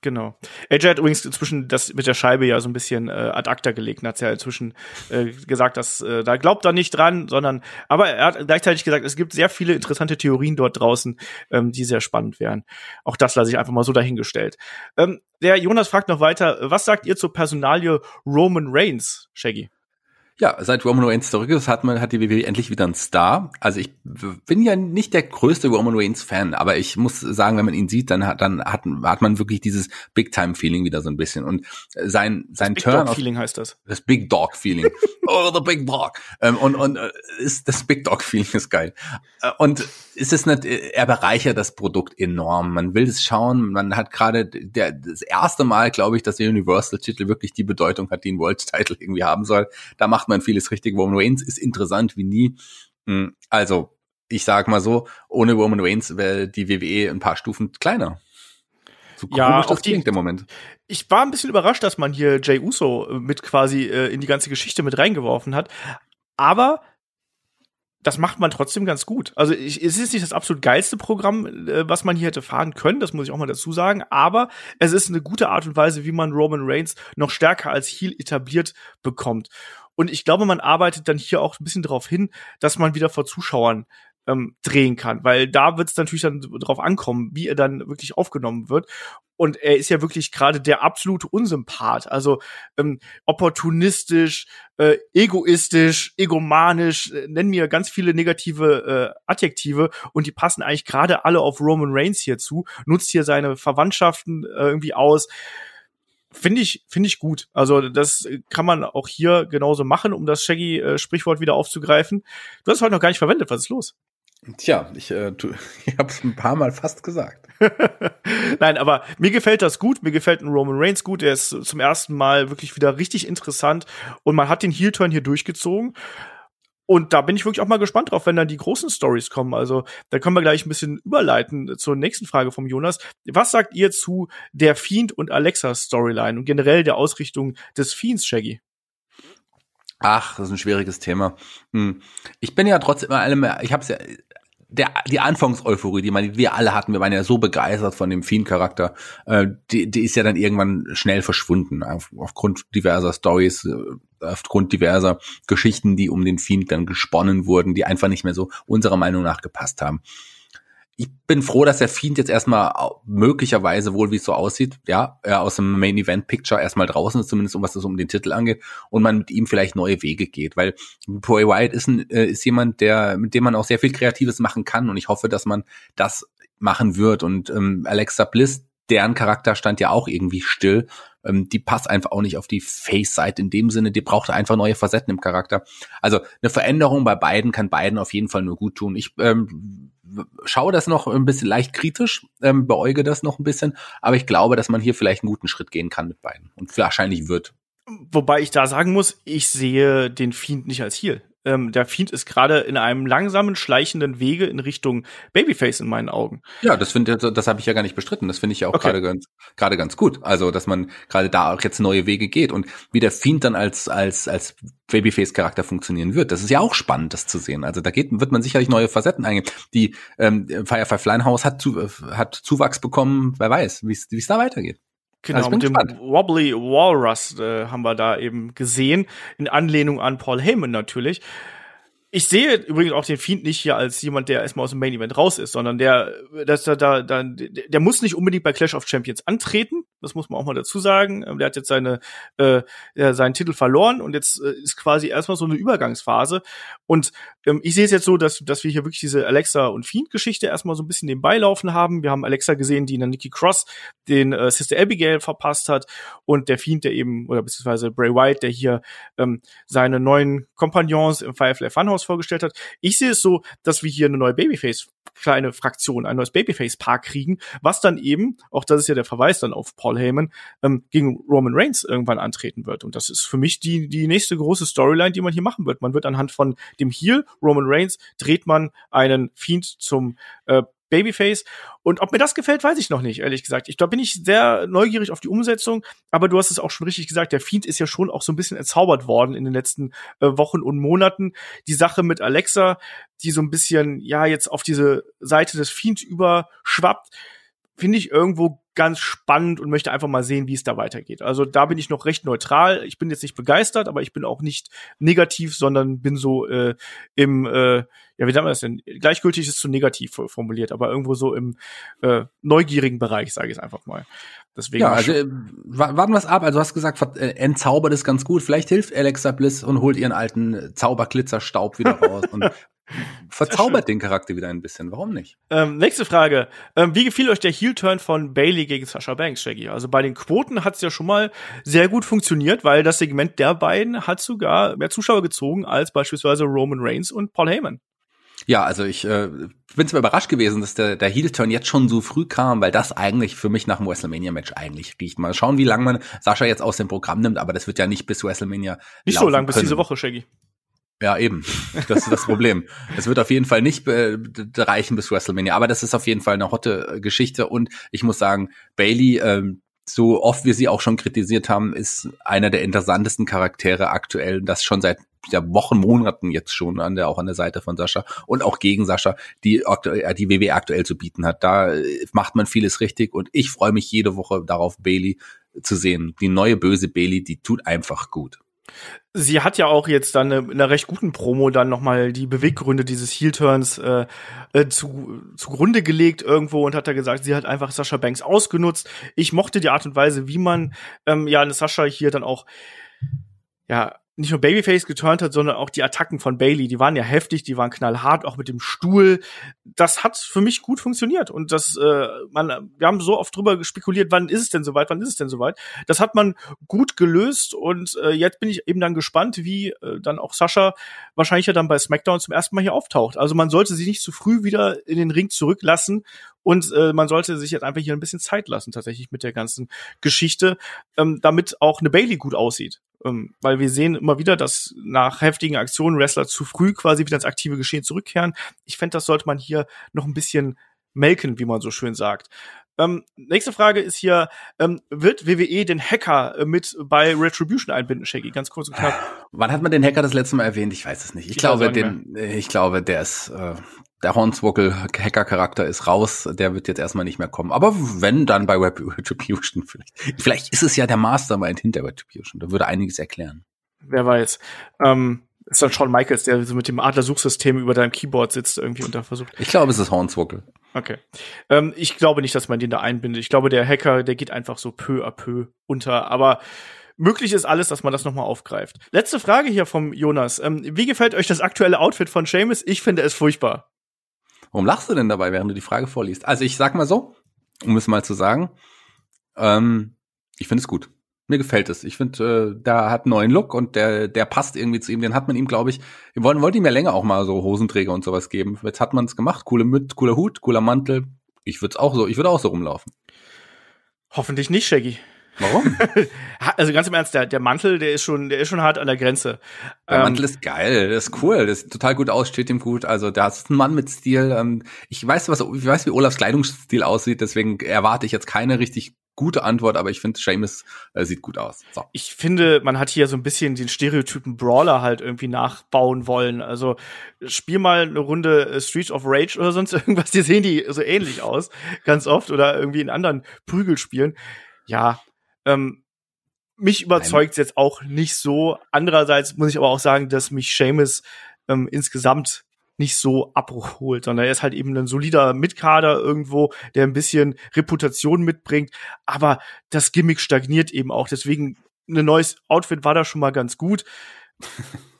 B: Genau. AJ hat übrigens inzwischen das mit der Scheibe ja so ein bisschen äh, ad acta gelegt. Hat ja inzwischen äh, gesagt, dass äh, da glaubt er nicht dran, sondern aber er hat gleichzeitig gesagt, es gibt sehr viele interessante Theorien dort draußen, ähm, die sehr spannend wären. Auch das lasse ich einfach mal so dahingestellt. Ähm, der Jonas fragt noch weiter, was sagt ihr zur Personalie Roman Reigns, Shaggy?
C: Ja, seit Roman Reigns zurück ist, hat man, hat die WWE endlich wieder einen Star. Also ich bin ja nicht der größte Roman Reigns Fan, aber ich muss sagen, wenn man ihn sieht, dann hat, dann hat, hat man wirklich dieses Big Time Feeling wieder so ein bisschen. Und sein, sein
B: das
C: Turn.
B: Big Dog Feeling heißt das.
C: Das Big Dog Feeling. oh, the Big Dog. Ähm, und, und, äh, ist, das Big Dog Feeling ist geil. Äh, und ist es nicht, er bereichert das Produkt enorm. Man will es schauen. Man hat gerade der, das erste Mal, glaube ich, dass der Universal Titel wirklich die Bedeutung hat, die ein World Title irgendwie haben soll. Da macht man vieles richtig. Roman Reigns ist interessant wie nie. Hm, also, ich sag mal so, ohne Roman Reigns wäre die WWE ein paar Stufen kleiner.
B: So ja, das klingt im Moment. Ich war ein bisschen überrascht, dass man hier Jay Uso äh, mit quasi äh, in die ganze Geschichte mit reingeworfen hat. Aber das macht man trotzdem ganz gut. Also ich, es ist nicht das absolut geilste Programm, äh, was man hier hätte fahren können, das muss ich auch mal dazu sagen, aber es ist eine gute Art und Weise, wie man Roman Reigns noch stärker als Heel etabliert bekommt. Und ich glaube, man arbeitet dann hier auch ein bisschen darauf hin, dass man wieder vor Zuschauern ähm, drehen kann, weil da wird es natürlich dann drauf ankommen, wie er dann wirklich aufgenommen wird. Und er ist ja wirklich gerade der absolute Unsympath, also ähm, opportunistisch, äh, egoistisch, egomanisch, äh, nennen mir ganz viele negative äh, Adjektive. Und die passen eigentlich gerade alle auf Roman Reigns hier zu, nutzt hier seine Verwandtschaften äh, irgendwie aus Finde ich, finde ich gut. Also das kann man auch hier genauso machen, um das Shaggy-Sprichwort wieder aufzugreifen. Du hast es heute noch gar nicht verwendet. Was ist los?
C: Tja, ich, äh, ich habe es ein paar Mal fast gesagt.
B: Nein, aber mir gefällt das gut. Mir gefällt ein Roman Reigns gut. Er ist zum ersten Mal wirklich wieder richtig interessant und man hat den Heel-Turn hier durchgezogen. Und da bin ich wirklich auch mal gespannt drauf, wenn dann die großen Stories kommen. Also da können wir gleich ein bisschen überleiten zur nächsten Frage vom Jonas. Was sagt ihr zu der Fiend und Alexa Storyline und generell der Ausrichtung des Fiends, Shaggy?
C: Ach, das ist ein schwieriges Thema. Hm. Ich bin ja trotzdem allem, ich habe ja der, die Anfangseuphorie, die man, wir alle hatten, wir waren ja so begeistert von dem Fiend-Charakter, äh, die, die ist ja dann irgendwann schnell verschwunden, auf, aufgrund diverser Stories, äh, aufgrund diverser Geschichten, die um den Fiend dann gesponnen wurden, die einfach nicht mehr so unserer Meinung nach gepasst haben. Ich bin froh, dass der Fiend jetzt erstmal möglicherweise wohl, wie es so aussieht, ja, aus dem Main Event Picture erstmal draußen ist, zumindest um was das um den Titel angeht, und man mit ihm vielleicht neue Wege geht, weil Bray Wyatt ist, ein, äh, ist jemand, der, mit dem man auch sehr viel Kreatives machen kann und ich hoffe, dass man das machen wird. Und ähm, Alexa Bliss, deren Charakter stand ja auch irgendwie still. Ähm, die passt einfach auch nicht auf die Face-Seite in dem Sinne, die braucht einfach neue Facetten im Charakter. Also eine Veränderung bei beiden kann beiden auf jeden Fall nur gut tun. Ich ähm, schaue das noch ein bisschen leicht kritisch, ähm, beäuge das noch ein bisschen, aber ich glaube, dass man hier vielleicht einen guten Schritt gehen kann mit beiden und wahrscheinlich wird.
B: Wobei ich da sagen muss, ich sehe den Fiend nicht als Heal ähm, der Fiend ist gerade in einem langsamen, schleichenden Wege in Richtung Babyface in meinen Augen.
C: Ja, das finde das habe ich ja gar nicht bestritten. Das finde ich ja auch okay. gerade ganz gerade ganz gut. Also, dass man gerade da auch jetzt neue Wege geht und wie der Fiend dann als als als Babyface Charakter funktionieren wird. Das ist ja auch spannend, das zu sehen. Also da geht wird man sicherlich neue Facetten eingehen. Die ähm, Firefly Flyhouse hat zu, hat Zuwachs bekommen. Wer weiß, wie es da weitergeht.
B: Genau, also mit dem gespannt. Wobbly Walrus äh, haben wir da eben gesehen, in Anlehnung an Paul Heyman natürlich. Ich sehe übrigens auch den Fiend nicht hier als jemand, der erstmal aus dem Main Event raus ist, sondern der, dass er da, da, der muss nicht unbedingt bei Clash of Champions antreten, Das muss man auch mal dazu sagen. Ähm, der hat jetzt seine, äh, seinen Titel verloren und jetzt äh, ist quasi erstmal so eine Übergangsphase. Und ähm, ich sehe es jetzt so, dass, dass wir hier wirklich diese Alexa und Fiend-Geschichte erstmal so ein bisschen nebenbei laufen haben. Wir haben Alexa gesehen, die in der Nikki Cross den äh, Sister Abigail verpasst hat und der Fiend, der eben, oder beziehungsweise Bray White, der hier ähm, seine neuen Kompagnons im Firefly Funhouse vorgestellt hat. Ich sehe es so, dass wir hier eine neue Babyface kleine Fraktion, ein neues Babyface-Paar kriegen, was dann eben, auch das ist ja der Verweis dann auf Paul Heyman, ähm, gegen Roman Reigns irgendwann antreten wird. Und das ist für mich die, die nächste große Storyline, die man hier machen wird. Man wird anhand von dem Heel, Roman Reigns, dreht man einen Fiend zum äh, Babyface. Und ob mir das gefällt, weiß ich noch nicht, ehrlich gesagt. Ich, da bin ich sehr neugierig auf die Umsetzung. Aber du hast es auch schon richtig gesagt. Der Fiend ist ja schon auch so ein bisschen entzaubert worden in den letzten äh, Wochen und Monaten. Die Sache mit Alexa, die so ein bisschen, ja, jetzt auf diese Seite des Fiend überschwappt, finde ich irgendwo ganz spannend und möchte einfach mal sehen, wie es da weitergeht. Also da bin ich noch recht neutral. Ich bin jetzt nicht begeistert, aber ich bin auch nicht negativ, sondern bin so äh, im, äh, ja, wie sagen wir das denn? Gleichgültig ist zu negativ formuliert, aber irgendwo so im äh, neugierigen Bereich, sage ich es einfach mal. Deswegen
C: ja, also äh, warten wir es ab. Also du hast gesagt, äh, entzaubert ist ganz gut. Vielleicht hilft Alexa Bliss und holt ihren alten Zauberglitzerstaub wieder raus und verzaubert den Charakter wieder ein bisschen. Warum nicht?
B: Ähm, nächste Frage. Ähm, wie gefiel euch der Heel-Turn von Bailey gegen Sasha Banks, Shaggy? Also bei den Quoten hat es ja schon mal sehr gut funktioniert, weil das Segment der beiden hat sogar mehr Zuschauer gezogen als beispielsweise Roman Reigns und Paul Heyman.
C: Ja, also ich äh, bin zwar überrascht gewesen, dass der, der Heel-Turn jetzt schon so früh kam, weil das eigentlich für mich nach dem WrestleMania-Match eigentlich riecht. Mal schauen, wie lange man Sascha jetzt aus dem Programm nimmt, aber das wird ja nicht bis WrestleMania
B: Nicht so lang, bis diese Woche, Shaggy.
C: Ja, eben. Das ist das Problem. Es wird auf jeden Fall nicht äh, reichen bis WrestleMania, aber das ist auf jeden Fall eine hotte äh, Geschichte und ich muss sagen, Bailey, ähm, so oft wir sie auch schon kritisiert haben, ist einer der interessantesten Charaktere aktuell, das schon seit ja, Wochen, Monaten jetzt schon an der auch an der Seite von Sascha und auch gegen Sascha, die äh, die WWE aktuell zu bieten hat. Da macht man vieles richtig und ich freue mich jede Woche darauf, Bailey zu sehen. Die neue böse Bailey, die tut einfach gut.
B: Sie hat ja auch jetzt dann in einer recht guten Promo dann nochmal die Beweggründe dieses Heel-Turns äh, äh, zu, zugrunde gelegt irgendwo und hat da gesagt, sie hat einfach Sascha Banks ausgenutzt. Ich mochte die Art und Weise, wie man ähm, ja eine Sascha hier dann auch ja nicht nur Babyface geturnt hat, sondern auch die Attacken von Bailey, die waren ja heftig, die waren knallhart, auch mit dem Stuhl. Das hat für mich gut funktioniert und das, äh, man, wir haben so oft drüber spekuliert, wann ist es denn soweit, wann ist es denn soweit. Das hat man gut gelöst und äh, jetzt bin ich eben dann gespannt, wie äh, dann auch Sascha wahrscheinlich ja dann bei SmackDown zum ersten Mal hier auftaucht. Also man sollte sie nicht zu früh wieder in den Ring zurücklassen und äh, man sollte sich jetzt einfach hier ein bisschen Zeit lassen, tatsächlich mit der ganzen Geschichte, ähm, damit auch eine Bailey gut aussieht. Ähm, weil wir sehen immer wieder, dass nach heftigen Aktionen Wrestler zu früh quasi wieder ins aktive Geschehen zurückkehren. Ich fände, das sollte man hier noch ein bisschen melken, wie man so schön sagt. Ähm, nächste Frage ist hier, ähm, wird WWE den Hacker äh, mit bei Retribution einbinden, Shaggy? Ganz kurz und knapp.
C: Wann hat man den Hacker das letzte Mal erwähnt? Ich weiß es nicht. Ich, ich glaube, den, ich glaube, der ist, äh, der Hornswoggle-Hacker-Charakter ist raus, der wird jetzt erstmal nicht mehr kommen. Aber wenn, dann bei Retribution vielleicht. Vielleicht ist es ja der Mastermind hinter Retribution. Da würde einiges erklären.
B: Wer weiß. Ähm, ist dann Shawn Michaels, der so mit dem Adler-Suchsystem über deinem Keyboard sitzt irgendwie und da versucht.
C: Ich glaube, es ist Hornswoggle.
B: Okay. Ähm, ich glaube nicht, dass man den da einbindet. Ich glaube, der Hacker, der geht einfach so peu à peu unter. Aber möglich ist alles, dass man das nochmal aufgreift. Letzte Frage hier vom Jonas. Ähm, wie gefällt euch das aktuelle Outfit von Seamus? Ich finde es furchtbar.
C: Warum lachst du denn dabei, während du die Frage vorliest? Also ich sag mal so, um es mal zu sagen, ähm, ich finde es gut. Mir gefällt es. Ich finde, äh, da hat einen neuen Look und der, der passt irgendwie zu ihm. Den hat man ihm, glaube ich, wir wollten, wollten ihm ja länger auch mal so Hosenträger und sowas geben. Jetzt hat man es gemacht. Coole Mütze, cooler Hut, cooler Mantel. Ich würde auch so, ich würde auch so rumlaufen.
B: Hoffentlich nicht, Shaggy.
C: Warum?
B: also ganz im Ernst, der, der Mantel, der ist schon, der ist schon hart an der Grenze.
C: Der ähm, Mantel ist geil, der ist cool, das sieht total gut aus, steht ihm gut. Also da ist ein Mann mit Stil. Ähm, ich weiß, was, ich weiß, wie Olafs Kleidungsstil aussieht, deswegen erwarte ich jetzt keine richtig gute Antwort, aber ich finde, Seamus äh, sieht gut aus. So.
B: Ich finde, man hat hier so ein bisschen den Stereotypen Brawler halt irgendwie nachbauen wollen. Also spiel mal eine Runde äh, Street of Rage oder sonst irgendwas, die sehen die so ähnlich aus, ganz oft, oder irgendwie in anderen Prügelspielen. Ja, ähm, mich überzeugt jetzt auch nicht so. Andererseits muss ich aber auch sagen, dass mich Seamus ähm, insgesamt nicht so abholt, sondern er ist halt eben ein solider Mitkader irgendwo, der ein bisschen Reputation mitbringt, aber das Gimmick stagniert eben auch. Deswegen ein neues Outfit war da schon mal ganz gut.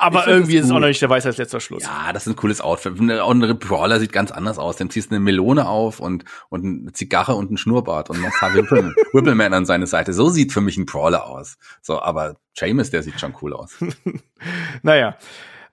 B: Aber irgendwie ist es auch noch nicht der Weisheit letzter Schluss.
C: Ja, das ist ein cooles Outfit. Und ein Brawler sieht ganz anders aus. Dem ziehst du eine Melone auf und, und eine Zigarre und einen Schnurrbart und machst Whippleman, Whippleman an seine Seite. So sieht für mich ein Brawler aus. So, aber James, der sieht schon cool aus.
B: naja.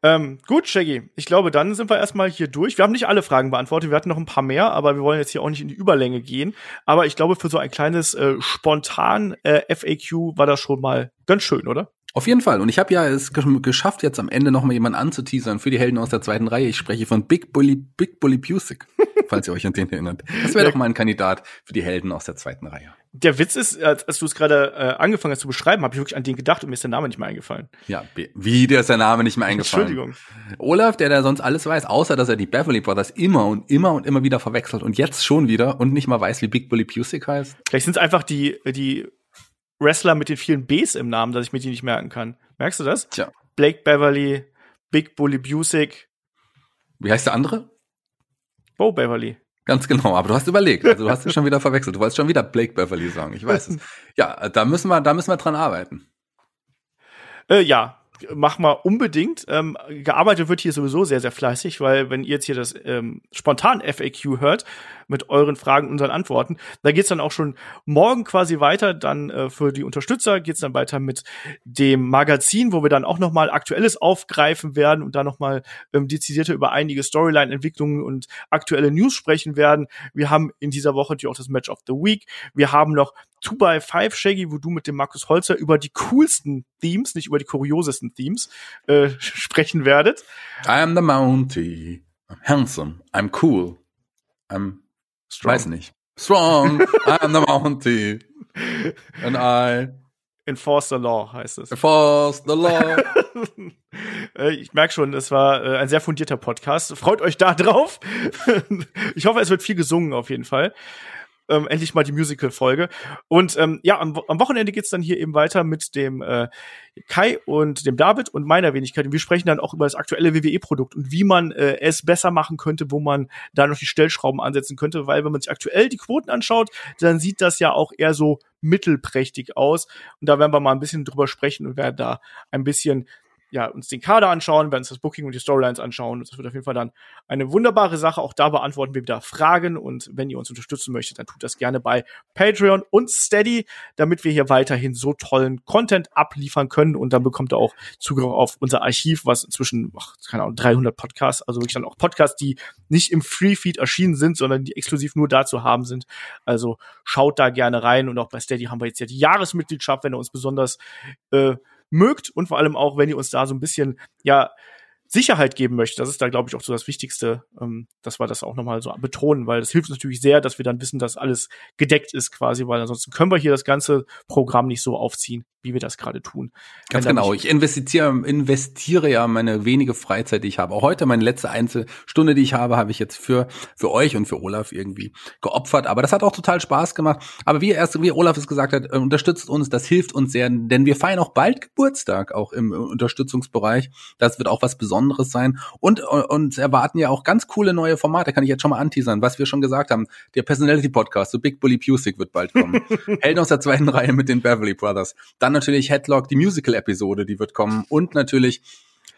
B: Ähm, gut, Shaggy. Ich glaube, dann sind wir erstmal hier durch. Wir haben nicht alle Fragen beantwortet. Wir hatten noch ein paar mehr, aber wir wollen jetzt hier auch nicht in die Überlänge gehen. Aber ich glaube, für so ein kleines äh, spontan äh, FAQ war das schon mal ganz schön, oder?
C: Auf jeden Fall. Und ich habe ja es geschafft, jetzt am Ende noch mal jemanden anzuteasern für die Helden aus der zweiten Reihe. Ich spreche von Big Bully, Big Bully Busick, falls ihr euch an den erinnert. Das wäre doch mal ein Kandidat für die Helden aus der zweiten Reihe.
B: Der Witz ist, als, als du es gerade äh, angefangen hast zu beschreiben, habe ich wirklich an den gedacht und mir ist der Name nicht mehr eingefallen.
C: Ja, wie der ist der Name nicht mehr eingefallen. Entschuldigung. Olaf, der da sonst alles weiß, außer dass er die Beverly Brothers immer und immer und immer wieder verwechselt und jetzt schon wieder und nicht mal weiß, wie Big Bully Busick heißt.
B: Vielleicht sind es einfach die die Wrestler mit den vielen Bs im Namen, dass ich mir die nicht merken kann. Merkst du das?
C: Tja.
B: Blake Beverly, Big Bully Busick.
C: Wie heißt der andere?
B: Bo Beverly.
C: Ganz genau, aber du hast überlegt, also du hast es schon wieder verwechselt. Du wolltest schon wieder Blake Beverly sagen, ich weiß es. Ja, da müssen wir, da müssen wir dran arbeiten.
B: Äh, ja, mach mal unbedingt. Ähm, gearbeitet wird hier sowieso sehr, sehr fleißig, weil wenn ihr jetzt hier das ähm, spontan FAQ hört mit euren Fragen, unseren Antworten, da geht's dann auch schon morgen quasi weiter. Dann äh, für die Unterstützer geht's dann weiter mit dem Magazin, wo wir dann auch noch mal Aktuelles aufgreifen werden und da noch mal ähm, dezidierter über einige Storyline-Entwicklungen und aktuelle News sprechen werden. Wir haben in dieser Woche natürlich auch das Match of the Week. Wir haben noch 2x5 Shaggy, wo du mit dem Markus Holzer über die coolsten Themes, nicht über die kuriosesten Themes, äh, sprechen werdet.
C: I am the Mountie. I'm handsome. I'm cool. I'm Strong. Weiß nicht. Strong. I am the Mountie. And I
B: Enforce the Law heißt es.
C: Enforce the Law.
B: Äh, ich merke schon, es war äh, ein sehr fundierter Podcast. Freut euch da drauf. ich hoffe, es wird viel gesungen auf jeden Fall ähm, endlich mal die Musical-Folge. Und ähm, ja, am, am Wochenende geht's dann hier eben weiter mit dem äh, Kai und dem David und meiner Wenigkeit. Und wir sprechen dann auch über das aktuelle WWE-Produkt und wie man äh, es besser machen könnte, wo man da noch die Stellschrauben ansetzen könnte. Weil wenn man sich aktuell die Quoten anschaut, dann sieht das ja auch eher so mittelprächtig aus. Und da werden wir mal ein bisschen drüber sprechen und werden da ein bisschen ja, uns den Kader anschauen, werden uns das Booking und die Storylines anschauen. Das wird auf jeden Fall dann eine wunderbare Sache. Auch da beantworten wir wieder Fragen. Und wenn ihr uns unterstützen möchtet, dann tut das gerne bei Patreon und Steady, damit wir hier weiterhin so tollen Content abliefern können. Und dann bekommt ihr auch Zugriff auf unser Archiv, was inzwischen, ach, keine Ahnung, 300 Podcasts, also wirklich dann auch Podcasts, die nicht im Free-Feed erschienen sind, sondern die exklusiv nur dazu haben sind. Also schaut da gerne rein. Und auch bei Steady haben wir jetzt ja die Jahresmitgliedschaft, wenn ihr uns besonders äh, mögt und vor allem auch, wenn ihr uns da so ein bisschen, ja, Sicherheit geben möchte. Das ist da, glaube ich, auch so das Wichtigste, ähm, dass wir das auch nochmal so betonen, weil das hilft natürlich sehr, dass wir dann wissen, dass alles gedeckt ist quasi, weil ansonsten können wir hier das ganze Programm nicht so aufziehen, wie wir das gerade tun.
C: Ganz genau. Ich investiere, investiere ja meine wenige Freizeit, die ich habe. Auch heute meine letzte Einzelstunde, die ich habe, habe ich jetzt für, für euch und für Olaf irgendwie geopfert. Aber das hat auch total Spaß gemacht. Aber wie erst, wie Olaf es gesagt hat, äh, unterstützt uns, das hilft uns sehr, denn wir feiern auch bald Geburtstag, auch im Unterstützungsbereich. Das wird auch was Besonderes Besonderes sein. Und, und erwarten ja auch ganz coole neue Formate, kann ich jetzt schon mal anteasern, was wir schon gesagt haben. Der Personality Podcast, so Big Bully Pusick wird bald kommen. Helden aus der zweiten Reihe mit den Beverly Brothers. Dann natürlich Headlock, die Musical-Episode, die wird kommen. Und natürlich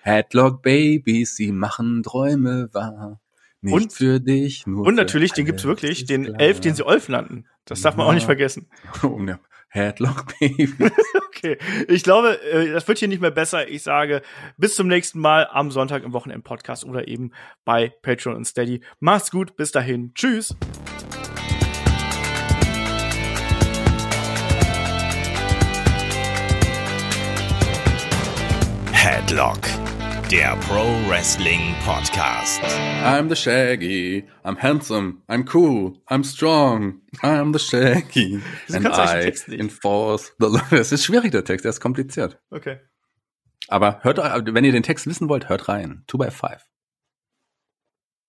C: Headlock Babies, sie machen Träume wahr. Nicht und, für dich,
B: nur Und natürlich, den gibt's wirklich, den klar. Elf, den sie Olf nannten. Das darf man auch nicht vergessen.
C: Oh, ne. Headlock Baby.
B: okay, ich glaube, äh, das wird hier nicht mehr besser. Ich sage bis zum nächsten Mal am Sonntag im Wochenend Podcast oder eben bei Patreon und Steady. Macht's gut, bis dahin. Tschüss.
A: Headlock der Pro Wrestling Podcast.
C: I'm the Shaggy. I'm handsome. I'm cool. I'm strong. I'm the Shaggy.
B: And I
C: enforce the Das ist schwierig, der Text. Der ist kompliziert.
B: Okay.
C: Aber hört, wenn ihr den Text wissen wollt, hört rein. Two by five.